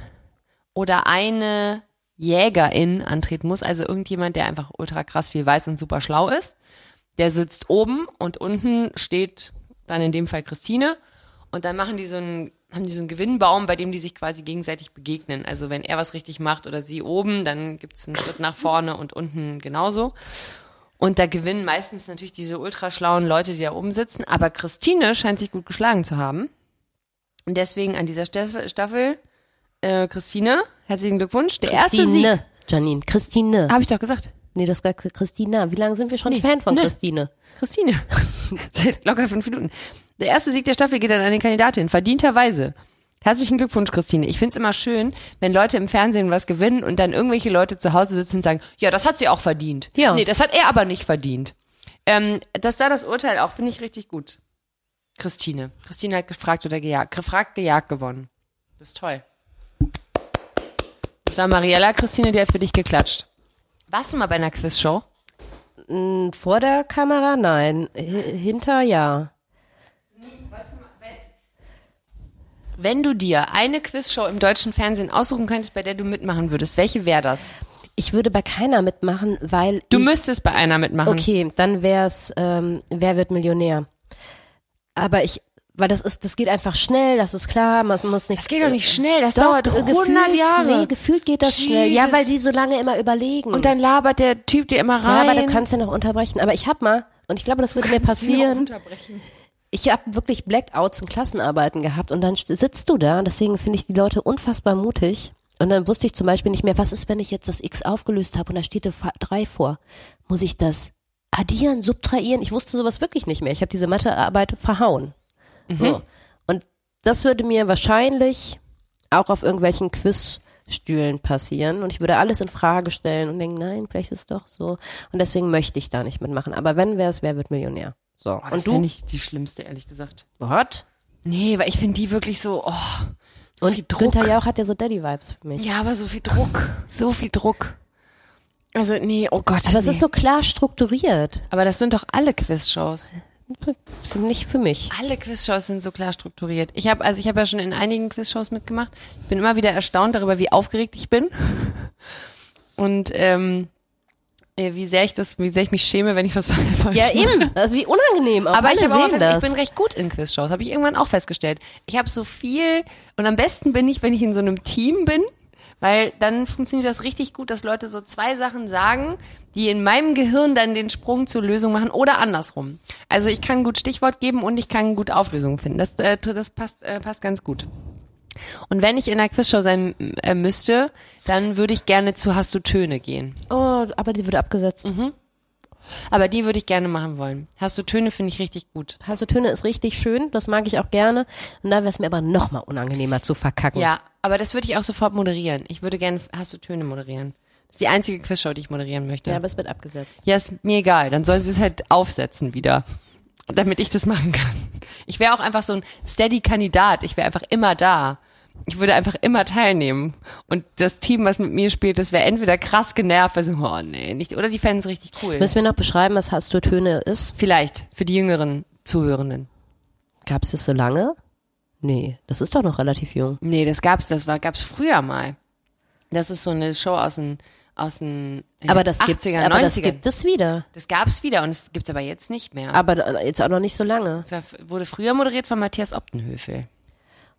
oder eine Jägerin antreten muss, also irgendjemand, der einfach ultra krass viel weiß und super schlau ist. Der sitzt oben und unten steht dann in dem Fall Christine und dann machen die so einen, haben die so einen Gewinnbaum, bei dem die sich quasi gegenseitig begegnen. Also wenn er was richtig macht oder sie oben, dann gibt's einen Schritt nach vorne und unten genauso. Und da gewinnen meistens natürlich diese ultraschlauen Leute, die da oben sitzen. Aber Christine scheint sich gut geschlagen zu haben. Und deswegen an dieser Staffel, äh, Christine, herzlichen Glückwunsch. Der erste Sieg. Christine, Janine, Christine. Habe ich doch gesagt. Nee, du hast gesagt Christina. Wie lange sind wir schon Nee, Fan von ne. Christine? Christine. Seit locker fünf Minuten. Der erste Sieg der Staffel geht an eine Kandidatin, verdienterweise. Herzlichen Glückwunsch, Christine. Ich find's immer schön, wenn Leute im Fernsehen was gewinnen und dann irgendwelche Leute zu Hause sitzen und sagen, ja, das hat sie auch verdient. Ja. Nee, das hat er aber nicht verdient. Ähm, das da das Urteil auch, finde ich richtig gut. Christine. Christine hat gefragt oder gejagt, gefragt, gejagt gewonnen. Das ist toll. Das war Mariella, Christine, die hat für dich geklatscht. Warst du mal bei einer Quizshow? Vor der Kamera? Nein. H hinter, ja. Wenn du dir eine Quizshow im deutschen Fernsehen aussuchen könntest, bei der du mitmachen würdest, welche wäre das? Ich würde bei keiner mitmachen, weil Du müsstest bei einer mitmachen. Okay, dann wär's, ähm, wer wird Millionär? Aber ich, weil das ist, das geht einfach schnell, das ist klar, man muss nicht. Das geht doch nicht schnell, das Doch, dauert äh, 100 gefühlt, Jahre. Nee, gefühlt geht das schnell. Ja, Jesus. weil die so lange immer überlegen. Und dann labert der Typ dir immer ja, rein. aber du kannst ja noch unterbrechen. Aber ich hab mal, und ich glaube, das würde mir passieren. Ich habe wirklich Blackouts in Klassenarbeiten gehabt und dann sitzt du da und deswegen finde ich die Leute unfassbar mutig. Und dann wusste ich zum Beispiel nicht mehr, was ist, wenn ich jetzt das X aufgelöst habe und da steht 3 vor. Muss ich das addieren, subtrahieren? Ich wusste sowas wirklich nicht mehr. Ich habe diese Mathearbeit verhauen. So. Und das würde mir wahrscheinlich auch auf irgendwelchen Quizstühlen passieren und ich würde alles in Frage stellen und denken, nein, vielleicht ist es doch so. Und deswegen möchte ich da nicht mitmachen. Aber wenn wer es, wer wird Millionär? So. Das und du? finde ich die schlimmste, ehrlich gesagt. What? Nee, weil ich finde die wirklich so, oh, so viel Und Druck. Günther Jauch hat ja so Daddy-Vibes für mich. Ja, aber so viel Druck. So viel Druck. Also, nee, oh Gott. Aber es nee. ist so klar strukturiert. aber das sind doch alle Quizshows. Das ist nicht für mich. Alle Quizshows sind so klar strukturiert. Ich habe also ich habe ja schon in einigen Quizshows mitgemacht. Ich bin immer wieder erstaunt darüber, wie aufgeregt ich bin und ähm, äh, wie sehr ich das, wie sehr ich mich schäme, wenn ich was falsch Ja, mache. eben. Also wie unangenehm. Auch Aber alle ich, habe auch fest, das. ich bin recht gut in Quizshows, habe ich irgendwann auch festgestellt. Ich habe so viel und am besten bin ich, wenn ich in so einem Team bin, weil dann funktioniert das richtig gut, dass Leute so zwei Sachen sagen, die in meinem Gehirn dann den Sprung zur Lösung machen oder andersrum. Also ich kann gut Stichwort geben und ich kann gut Auflösungen finden. Das, äh, das passt, äh, passt ganz gut. Und wenn ich in einer Quizshow sein äh, müsste, dann würde ich gerne zu Hast du Töne gehen. oh, aber die wird abgesetzt. Aber die würde ich gerne machen wollen. Hast du Töne finde ich richtig gut. Also Töne ist richtig schön, das mag ich auch gerne. Und da wäre es mir aber noch mal unangenehmer zu verkacken. Ja, aber das würde ich auch sofort moderieren. Ich würde gerne Hast du Töne moderieren. Das ist die einzige Quizshow, die ich moderieren möchte. Ja, Ja, aber es wird abgesetzt. ist mir egal. Dann sollen sie es halt aufsetzen wieder. Damit ich das machen kann. Ich wäre auch einfach so ein Steady-Kandidat. Ich wäre einfach immer da. Ich würde einfach immer teilnehmen. Und das Team, was mit mir spielt, das wäre entweder krass genervt, also, oh nee, nicht, oder die fänden es richtig cool. Müssen wir noch beschreiben, was Hast du Töne ist? Vielleicht, für die jüngeren Zuhörenden. Gab es das so lange? Nee, das ist doch noch relativ jung. Nee, das gab's, das war, gab's früher mal. Das ist so eine Show aus den, aus den äh, Aber das 80er, gibt, 90er. aber das gibt es wieder. Das gab's wieder und es gibt's aber jetzt nicht mehr. Aber jetzt auch noch nicht so lange. Das wurde früher moderiert von Matthias Optenhöfel.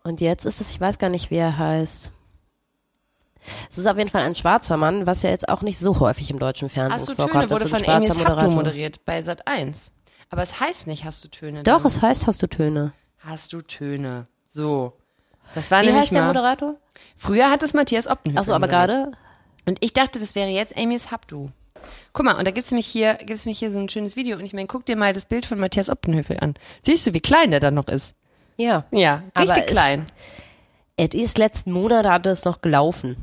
Und jetzt ist es, ich weiß gar nicht, wie er heißt. Es ist auf jeden Fall ein schwarzer Mann, was ja jetzt auch nicht so häufig im deutschen Fernsehen Hast du vorkommt. Töne wurde von Amy Moderator- moderiert bei Sat 1. Aber es heißt nicht Hast du Töne. Doch, dann. es heißt Hast du Töne. Hast du Töne. So. Das war Wie nämlich heißt der Moderator? Früher hat es Matthias Optenhöfel Achso, aber gerade Und ich dachte, das wäre jetzt Amy's Habdu. Guck mal, und da gibt's nämlich hier, gibt's nämlich hier so ein schönes Video. Und ich meine, guck dir mal das Bild von Matthias Optenhöfel an. Siehst du, wie klein der dann noch ist? Ja. Ja, Aber richtig es- klein. Es ist letzten Monat hat es noch gelaufen.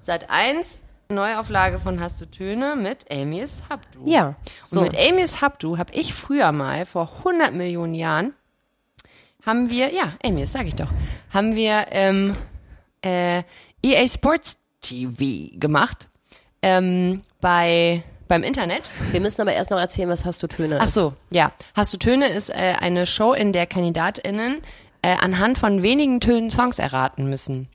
Seit 1 Neuauflage von Hast du Töne mit Amy's Habdu. Ja. Und mit Amy's Habdu habe ich früher mal, vor 100 Millionen Jahren, haben wir, ja, Amy's, sag ich doch, haben wir ähm, äh, EA Sports TV gemacht ähm, bei beim Internet. Wir müssen aber erst noch erzählen, was Hast du Töne Ach ist. so, ja. Hast du Töne ist äh, eine Show, in der KandidatInnen äh, anhand von wenigen Tönen Songs erraten müssen.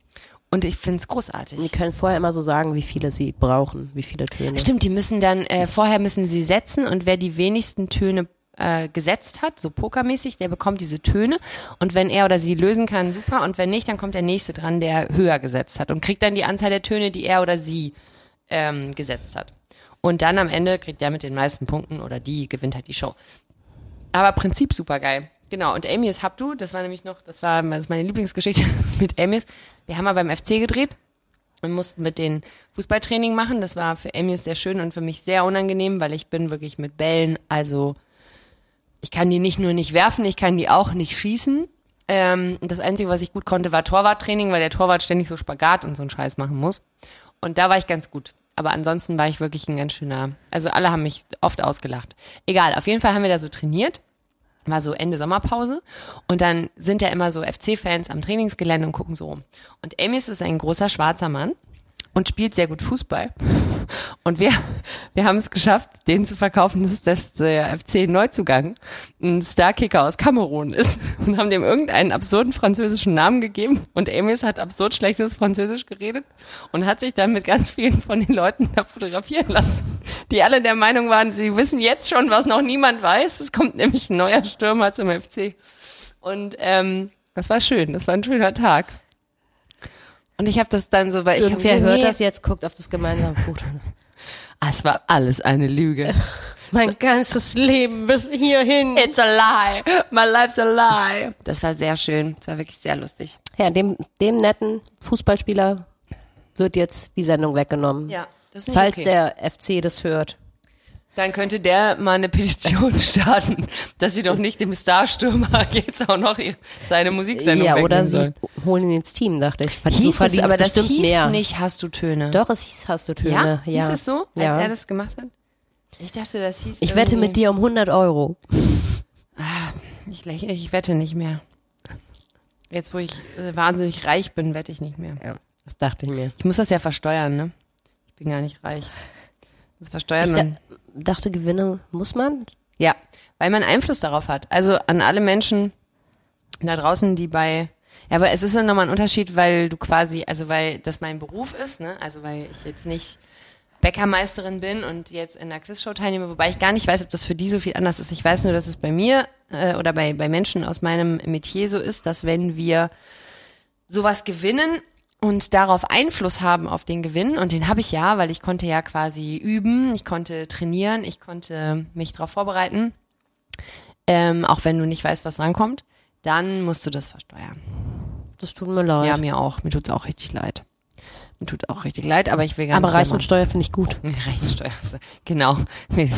Und ich find's großartig. Die können vorher immer so sagen, wie viele sie brauchen, wie viele Töne. Stimmt, die müssen dann, äh, vorher müssen sie setzen und wer die wenigsten Töne äh, gesetzt hat, so pokermäßig, der bekommt diese Töne und wenn er oder sie lösen kann, super und wenn nicht, dann kommt der nächste dran, der höher gesetzt hat und kriegt dann die Anzahl der Töne, die er oder sie ähm, gesetzt hat. Und dann am Ende kriegt der mit den meisten Punkten oder die gewinnt halt die Show. Aber Prinzip super geil. Genau, und Amy ist Habdu, das war nämlich noch, das war das ist meine Lieblingsgeschichte mit Amy's. Wir haben mal beim FC gedreht und mussten mit den Fußballtraining machen. Das war für Amy's sehr schön und für mich sehr unangenehm, weil ich bin wirklich mit Bällen, also ich kann die nicht nur nicht werfen, ich kann die auch nicht schießen. Ähm, das Einzige, was ich gut konnte, war Torwarttraining, weil der Torwart ständig so Spagat und so einen Scheiß machen muss. Und da war ich ganz gut. Aber ansonsten war ich wirklich ein ganz schöner. Also alle haben mich oft ausgelacht. Egal, auf jeden Fall haben wir da so trainiert war so Ende Sommerpause und dann sind ja immer so FC-Fans am Trainingsgelände und gucken so rum. Und Amis ist ein großer schwarzer Mann und spielt sehr gut Fußball. Und wir, wir haben es geschafft, den zu verkaufen, dass das der FC Neuzugang ein Starkicker aus Kamerun ist und haben dem irgendeinen absurden französischen Namen gegeben und Amis hat absurd schlechtes Französisch geredet und hat sich dann mit ganz vielen von den Leuten da fotografieren lassen, die alle der Meinung waren, sie wissen jetzt schon, was noch niemand weiß. Es kommt nämlich ein neuer Stürmer zum FC. Und ähm, das war schön, das war ein schöner Tag. Und ich habe das dann so, weil ich Irgendwer hab so, hört nee, das jetzt, guckt auf das gemeinsame Foto. Ah, es war alles eine Lüge. Mein ganzes Leben bis hierhin. It's a lie. My life's a lie. Das war sehr schön. Das war wirklich sehr lustig. Ja, dem, dem netten Fußballspieler wird jetzt die Sendung weggenommen. Ja, das ist nicht Falls okay. der FC das hört. Dann könnte der mal eine Petition starten, dass sie doch nicht dem Starstürmer jetzt auch noch seine Musiksendung ja, oder sie holen ihn ins Team, dachte ich. Du Hieß es, aber das hieß mehr. nicht, hast du Töne. Doch, es hieß, hast du Töne. ja? Ja. Hieß es so, als ja. er das gemacht hat? Ich dachte, das hieß Ich wette mit dir um 100 Euro. Ich, lächle- ich wette nicht mehr. Jetzt, wo ich äh, wahnsinnig reich bin, wette ich nicht mehr. Ja, das dachte ich mir. Ich muss das ja versteuern, ne? Ich bin gar nicht reich. Ich muss versteuern Ich da, dachte, Gewinne muss man? Ja, weil man Einfluss darauf hat. Also an alle Menschen da draußen, die bei ja, aber es ist dann nochmal ein Unterschied, weil du quasi, also weil das mein Beruf ist, ne? Also weil ich jetzt nicht Bäckermeisterin bin und jetzt in der Quizshow teilnehme, wobei ich gar nicht weiß, ob das für die so viel anders ist. Ich weiß nur, dass es bei mir äh, oder bei, bei Menschen aus meinem Metier so ist, dass wenn wir sowas gewinnen und darauf Einfluss haben auf den Gewinn, und den habe ich ja, weil ich konnte ja quasi üben, ich konnte trainieren, ich konnte mich darauf vorbereiten, ähm, auch wenn du nicht weißt, was rankommt, dann musst du das versteuern. Das tut mir leid. Ja, mir auch. Mir tut's auch richtig leid. Mir tut auch richtig leid, aber ich will gar Aber nicht. Reichensteuer finde ich gut. Reichensteuer. Genau. Ich,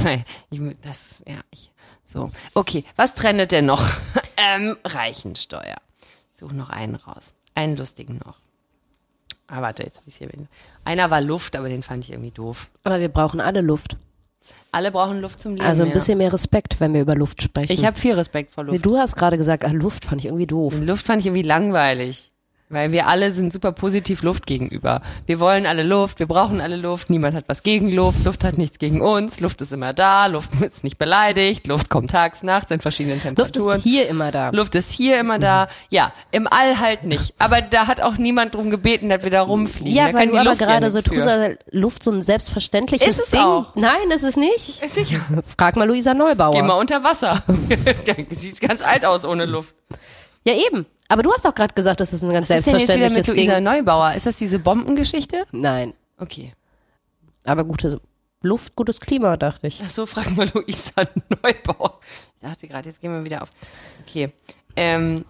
das, ja, ich, so. Okay, was trendet denn noch? ähm, Reichensteuer. Ich suche noch einen raus. Einen lustigen noch. Ah, warte, jetzt habe ich hier. Einer war Luft, aber den fand ich irgendwie doof. Aber wir brauchen alle Luft. Alle brauchen Luft zum Leben. Also ein bisschen mehr Respekt, wenn wir über Luft sprechen. Ich habe viel Respekt vor Nee, Luft. Du hast gerade gesagt, ah, Luft fand ich irgendwie doof. Luft fand ich irgendwie langweilig. Weil wir alle sind super positiv Luft gegenüber. Wir wollen alle Luft, wir brauchen alle Luft, niemand hat was gegen Luft, Luft hat nichts gegen uns, Luft ist immer da, Luft ist nicht beleidigt, Luft kommt tags, nachts in verschiedenen Luft Temperaturen. ist hier immer da. Luft ist hier immer da. Ja, im All halt nicht. Aber da hat auch niemand drum gebeten, dass wir da rumfliegen. Ja, da weil du aber Luft ja gerade so tust, als Luft so ein selbstverständliches Ist es Ding. auch. Nein, ist es nicht. Ist sicher. Frag mal Luisa Neubauer. Geh mal unter Wasser. Sieht ganz alt aus ohne Luft. Ja, eben. Aber du hast doch gerade gesagt, das ist ein ganz Was ist denn jetzt wieder mit selbstverständliches Luisa Ding. Neubauer? Ist das diese Bombengeschichte? Nein. Okay. Aber gute Luft, gutes Klima, dachte ich. Ach so, frag mal Luisa Neubauer. Ich dachte gerade, jetzt gehen wir wieder auf. Okay. Ähm,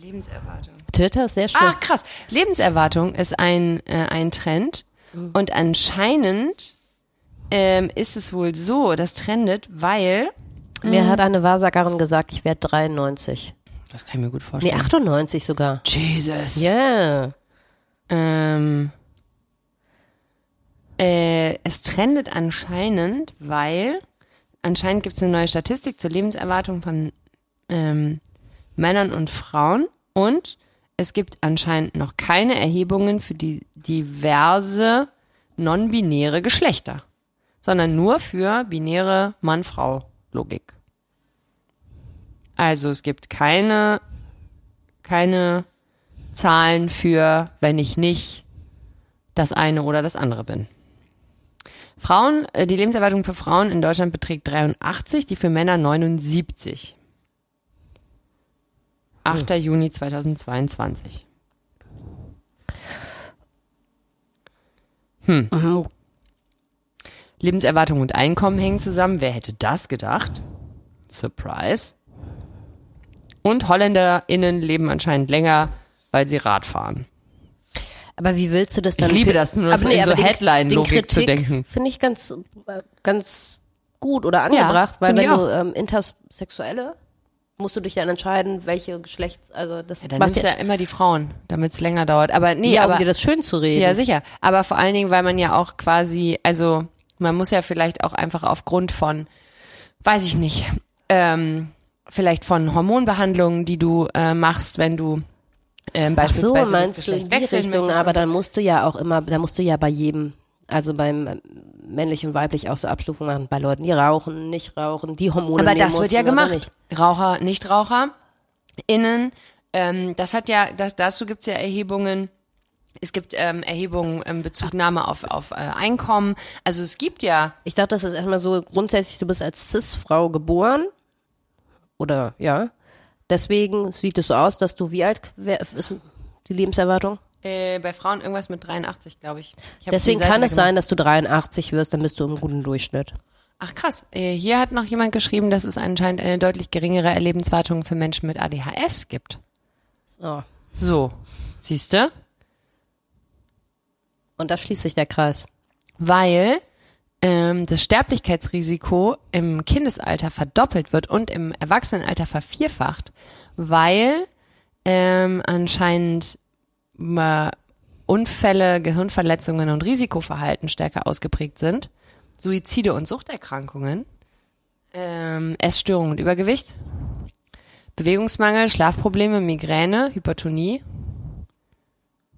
Lebenserwartung. Twitter ist sehr schön. Ah, krass. Lebenserwartung ist ein, äh, ein Trend. Und anscheinend ähm, ist es wohl so, das trendet, weil. Mir hat eine Wahrsagerin gesagt, ich werde 93. Das kann ich mir gut Nee, vorstellen. 98 sogar. Jesus. Ja. Ähm, äh, es trendet anscheinend, weil anscheinend gibt es eine neue Statistik zur Lebenserwartung von ähm, Männern und Frauen und es gibt anscheinend noch keine Erhebungen für die diverse non-binäre Geschlechter, sondern nur für binäre Mann-Frau-Logik. Also es gibt keine, keine Zahlen für, wenn ich nicht das eine oder das andere bin. Frauen, äh, die Lebenserwartung für Frauen in Deutschland beträgt 83, die für Männer 79. 8. Juni 2022. Mhm. Lebenserwartung und Einkommen hängen zusammen. Wer hätte das gedacht? Surprise. Und HolländerInnen leben anscheinend länger, weil sie Rad fahren. Aber wie willst du das dann? Ich liebe das nur, Aber so in so Headline-Logik zu denken. Finde ich ganz, äh, ganz gut oder angebracht, weil finde wenn du ähm, Intersexuelle musst du dich ja entscheiden, welche Geschlechts, also das Ja, dann macht nimmst du ja immer die Frauen, damit es länger dauert. Aber nee, ja, aber um dir das schön zu reden. Ja, sicher. Aber vor allen Dingen, weil man ja auch quasi, also man muss ja vielleicht auch einfach aufgrund von, weiß ich nicht, ähm, vielleicht von Hormonbehandlungen, die du äh, machst, wenn du ähm, Ach so, beispielsweise meinst du in die wechseln Richtung, aber dann musst du ja auch immer, da musst du ja bei jedem, also beim ähm, männlich und weiblich auch so Abstufungen machen, bei Leuten, die rauchen, nicht rauchen, die Hormone Aber das wird ja gemacht. Nicht. Raucher, Nichtraucher, innen, ähm, das hat ja, das, dazu gibt's ja Erhebungen. Es gibt ähm, Erhebungen ähm, Bezugnahme auf, auf äh, Einkommen. Also es gibt ja Ich dachte, das ist erstmal so grundsätzlich, du bist als Cis-Frau geboren. Oder, ja. Deswegen sieht es so aus, dass du, wie alt wer- ist die Lebenserwartung? äh, bei Frauen irgendwas mit 83, glaube ich. ich Deswegen kann es gemacht. sein, dass du 83 wirst, dann bist du im guten Durchschnitt. Ach krass, äh, hier hat noch jemand geschrieben, dass es anscheinend eine deutlich geringere Lebenswartung für Menschen mit ADHS gibt. So. So, siehste, Und da schließt sich der Kreis. weil ähm, das Sterblichkeitsrisiko im Kindesalter verdoppelt wird und im Erwachsenenalter vervierfacht, weil ähm, anscheinend äh, Unfälle, Gehirnverletzungen und Risikoverhalten stärker ausgeprägt sind, Suizide und Suchterkrankungen, ähm, Essstörungen und Übergewicht, Bewegungsmangel, Schlafprobleme, Migräne, Hypertonie,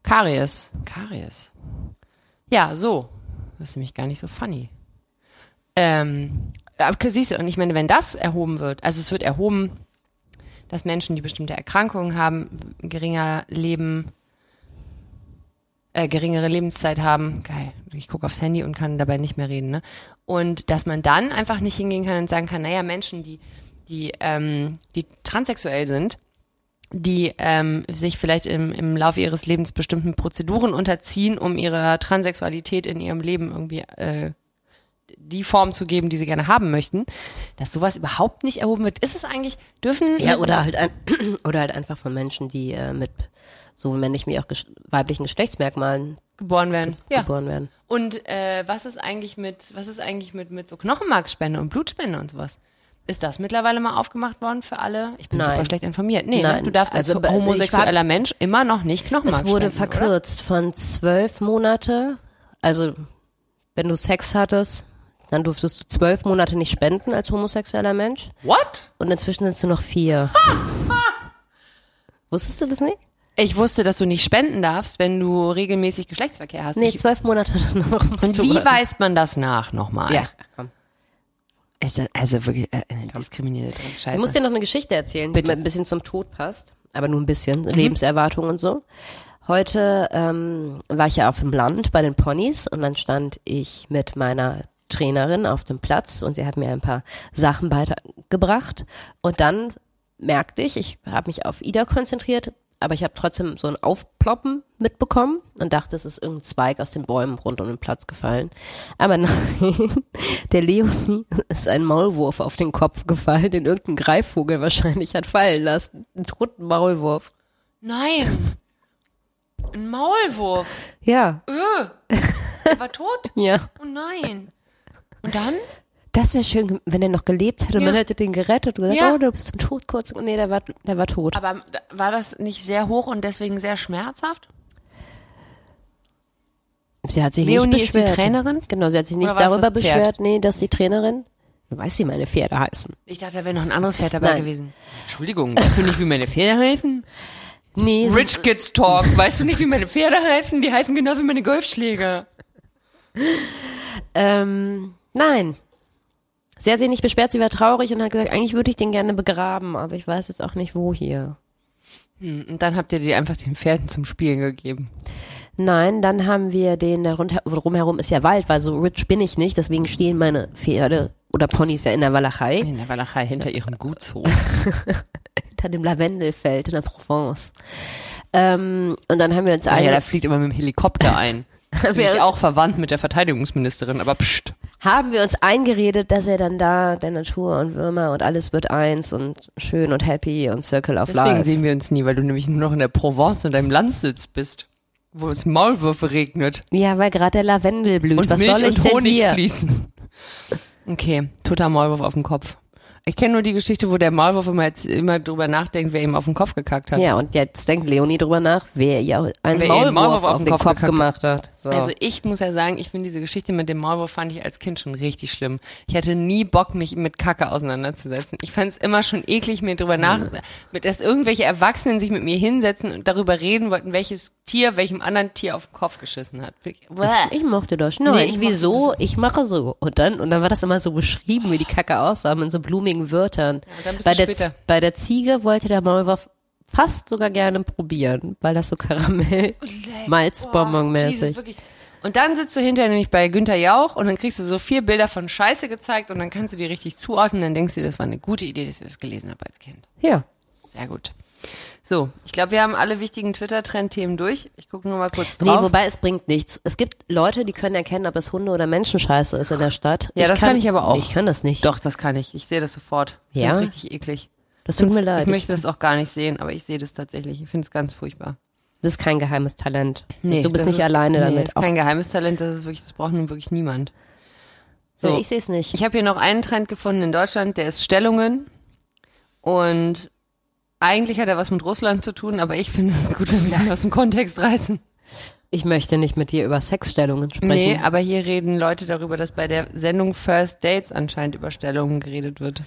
Karies. Karies. Ja, so. Das ist nämlich gar nicht so funny. Ähm, aber siehst du, und ich meine, wenn das erhoben wird, also es wird erhoben, dass Menschen, die bestimmte Erkrankungen haben, geringer leben, äh, geringere Lebenszeit haben. Geil. Ich gucke aufs Handy und kann dabei nicht mehr reden, ne? Und dass man dann einfach nicht hingehen kann und sagen kann, naja, Menschen, die, die, ähm, die transsexuell sind, die ähm, sich vielleicht im, im Laufe ihres Lebens bestimmten Prozeduren unterziehen, um ihrer Transsexualität in ihrem Leben irgendwie äh, die Form zu geben, die sie gerne haben möchten, dass sowas überhaupt nicht erhoben wird. Ist es eigentlich, dürfen Ja, oder halt, ein, oder halt einfach von Menschen, die äh, mit so männlichen wie auch ges weiblichen Geschlechtsmerkmalen geboren werden? Ja. geboren werden. Und äh, was ist eigentlich mit, was ist eigentlich mit, mit so Knochenmarksspende und Blutspende und sowas? Ist das mittlerweile mal aufgemacht worden für alle? Ich bin Nein. super schlecht informiert. Nee, ne? Nein. du darfst als Also, homosexueller Mensch immer noch nicht Knochenmark Es wurde spenden, oder? verkürzt von zwölf Monate. Also, wenn du Sex hattest, dann durftest du zwölf Monate nicht spenden als homosexueller Mensch. What? Und inzwischen sind es nur noch vier. Wusstest du das nicht? Ich wusste, dass du nicht spenden darfst, wenn du regelmäßig Geschlechtsverkehr hast. Nee, ich, zwölf Monate noch. musst und wie warten. weist man das nach nochmal? Ja. Ist das also wirklich äh, eine diskriminierende Ich muss Scheiße? dir noch eine Geschichte erzählen, Bitte. die mir ein bisschen zum Tod passt. Aber nur ein bisschen. Mhm. Lebenserwartung und so. Heute ähm, war ich ja auf dem Land bei den Ponys und dann stand ich mit meiner Trainerin auf dem Platz und sie hat mir ein paar Sachen beigebracht. Und dann merkte ich, ich habe mich auf Ida konzentriert, aber ich habe trotzdem so ein Aufploppen mitbekommen und dachte, es ist irgendein Zweig aus den Bäumen rund um den Platz gefallen. Aber nein, der Leonie ist ein Maulwurf auf den Kopf gefallen, den irgendein Greifvogel wahrscheinlich hat fallen lassen. Ein toten Maulwurf. Nein. Ein Maulwurf. Ja, Der war tot? ja. Oh nein. Und dann? Das wäre schön, wenn er noch gelebt hätte und Ja. man hätte den gerettet und gesagt, Ja. oh, du bist zum Tod kurz. Nee, der war, der war tot. Aber war das nicht sehr hoch und deswegen sehr schmerzhaft? Sie hat sich Leonie nicht ist die beschwert. Trainerin? Genau, sie hat sich nicht darüber beschwert, nee, dass die Trainerin, du weißt, wie meine Pferde heißen. Ich dachte, da wäre noch ein anderes Pferd dabei Nein. gewesen. Entschuldigung, weißt du nicht, wie meine Pferde heißen? Nee, Rich Kids Talk. Weißt du nicht, wie meine Pferde heißen? Die heißen genau wie meine Golfschläger. Ähm, nein. Sie hat sich nicht beschwert, sie war traurig und hat gesagt, eigentlich würde ich den gerne begraben, aber ich weiß jetzt auch nicht, wo hier. Hm, Und dann habt ihr die einfach den Pferden zum Spielen gegeben. Nein, dann haben wir den, da drumherum ist ja Wald, weil so rich bin ich nicht, deswegen stehen meine Pferde oder Ponys ja in der Walachei, In der Walachei hinter ihrem Gutshof. hinter dem Lavendelfeld in der Provence. Ähm, und dann haben wir uns Ah ja, alle, da fliegt immer mit dem Helikopter ein. Das bin ich auch verwandt mit der Verteidigungsministerin, aber pst. Haben wir uns eingeredet, dass er dann da, der Natur und Würmer und alles wird eins und schön und happy und Circle of Deswegen Life. sehen wir uns nie, weil du nämlich nur noch in der Provence und deinem Landsitz bist, wo es Maulwürfe regnet Ja, weil gerade der Lavendel blüht. und Was Milch soll ich und denn Honig hier? fließen. Okay, toter Maulwurf auf dem Kopf. Ich kenne nur die Geschichte, wo der Maulwurf immer, jetzt immer drüber nachdenkt, wer ihm auf den Kopf gekackt hat. Ja, und jetzt denkt Leonie drüber nach, wer ihr einen Wer Maulwurf, Maulwurf auf den Kopf, hat. gemacht hat. So. Also ich muss ja sagen, ich finde diese Geschichte mit dem Maulwurf fand ich als Kind schon richtig schlimm. Ich hatte nie Bock, mich mit Kacke auseinanderzusetzen. Ich fand es immer schon eklig, mir drüber nach, mit dass irgendwelche Erwachsenen sich mit mir hinsetzen und darüber reden wollten, welches Tier welchem anderen Tier auf den Kopf geschissen hat. Bäh. ich mochte das. Nein, Nee, ich wieso? Ich mache so. Und dann, und dann war das immer so beschrieben, wie die Kacke aussah, mit so blumigen Wörtern. bist bei, du der, bei der Ziege wollte der Maulwurf fast sogar gerne probieren, weil das so Karamell, Malzbonbon Jesus, mäßig. wirklich. Und dann sitzt du hinterher nämlich bei Günther Jauch und dann kriegst du so vier Bilder von Scheiße gezeigt und dann kannst du die richtig zuordnen. Dann denkst du, das war eine gute Idee, dass ich das gelesen habe als Kind. Ja. Sehr gut. So, ich glaube, wir haben alle wichtigen Twitter-Trend-Themen durch. Ich gucke nur mal kurz Nee, drauf. wobei es bringt nichts. Es gibt Leute, die können erkennen, ob es Hunde oder Menschenscheiße ist in der Stadt. Ja, das kann ich aber auch. Ich kann das nicht. Doch, das kann ich. Ich sehe das sofort. Ich Ja? finde es richtig eklig. Das tut mir leid. Ich möchte das auch gar nicht sehen, aber ich sehe das tatsächlich. Ich finde es ganz furchtbar. das ist kein geheimes Talent. du bist das nicht ist, alleine nee, damit. Das ist kein geheimes Talent, das ist wirklich, das braucht nun wirklich niemand. so. So. Ich sehe es nicht. Ich habe hier noch einen Trend gefunden in Deutschland, der ist Stellungen. Und eigentlich hat er was mit Russland zu tun, aber ich finde es gut, wenn wir den aus dem Kontext reißen. Ich möchte nicht mit dir über Sexstellungen sprechen. Nee, aber hier reden Leute darüber, dass bei der Sendung First Dates anscheinend über Stellungen geredet wird.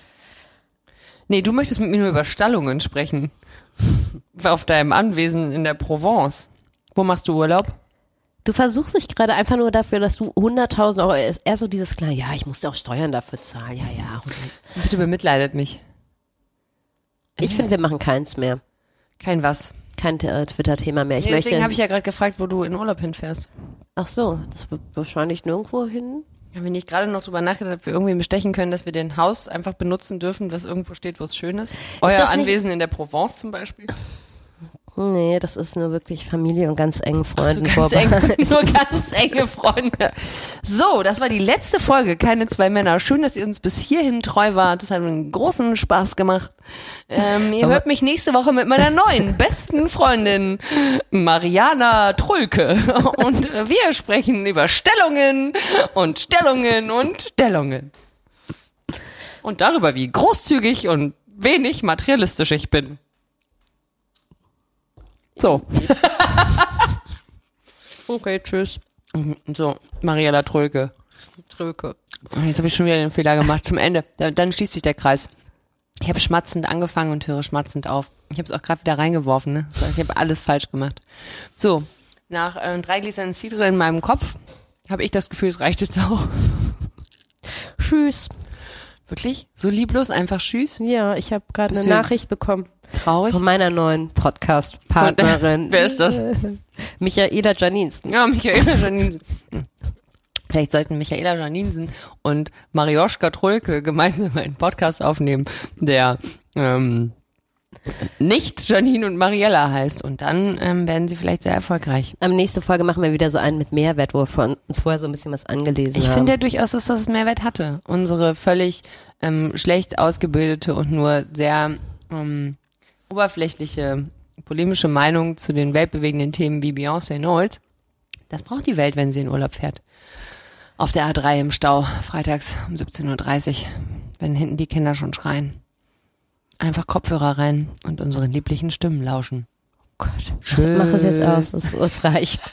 Nee, du möchtest mit mir nur über Stallungen sprechen. Auf deinem Anwesen in der Provence. Wo machst du Urlaub? Du versuchst dich gerade einfach nur dafür, dass du 100.000 Euro, ist eher so dieses klar, ja, ich musste auch Steuern dafür zahlen, ja, ja. Bitte bemitleidet mich. Ich finde, wir machen keins mehr. Kein was. Kein äh, Twitter-Thema mehr. Ich Nee, möchte. deswegen habe ich ja gerade gefragt, wo du in Urlaub hinfährst. ach so, das wird wahrscheinlich nirgendwo hin. Ja, wenn ich gerade noch drüber nachgedacht ob wir irgendwie bestechen können, dass wir den Haus einfach benutzen dürfen, was irgendwo steht, wo es schön ist. Euer nicht- Anwesen in der Provence zum Beispiel. Nee, das ist nur wirklich Familie und ganz engen Freunden ganz vorbei. eng, nur ganz enge Freunde. So, das war die letzte Folge, keine zwei Männer. Schön, dass ihr uns bis hierhin treu wart. Das hat einen großen Spaß gemacht. Ähm, ihr hört mich nächste Woche mit meiner neuen besten Freundin Mariana Trulke. Und wir sprechen über Stellungen und Stellungen und Stellungen. Und darüber, wie großzügig und wenig materialistisch ich bin. So. Okay, tschüss. So, Mariella Trölke. Trölke. Jetzt habe ich schon wieder den Fehler gemacht. Zum Ende. Da, dann schließt sich der Kreis. Ich habe schmatzend angefangen und höre schmatzend auf. Ich habe es auch gerade wieder reingeworfen. Ne? So, Ich habe alles falsch gemacht. So, nach äh, drei Gläsern Cidre in meinem Kopf habe ich das Gefühl, es reicht jetzt auch. Tschüss. Wirklich? So lieblos, einfach Tschüss? Ja, ich habe gerade eine Nachricht bekommen Traurig? von meiner neuen Podcast-Partnerin. Wer ist das? Michaela Janinsen. Ja, Michaela Janinsen. Vielleicht sollten Michaela Janinsen und Marioschka Trulke gemeinsam einen Podcast aufnehmen, der ähm, nicht Janine und Mariella heißt. Und dann ähm, werden sie vielleicht sehr erfolgreich. Am nächste Folge machen wir wieder so einen mit Mehrwert, wo wir von uns vorher so ein bisschen was angelesen Ich haben. finde ja durchaus, dass das Mehrwert hatte. Unsere völlig ähm, schlecht ausgebildete und nur sehr ähm, oberflächliche polemische Meinung zu den weltbewegenden Themen wie Beyoncé Knowles, das braucht die Welt, wenn sie in Urlaub fährt. Auf der A3 im Stau, freitags um 17.30 Uhr, wenn hinten die Kinder schon schreien. Einfach Kopfhörer rein und unseren lieblichen Stimmen lauschen. Gott, Schön. Mach es jetzt aus, es, es reicht.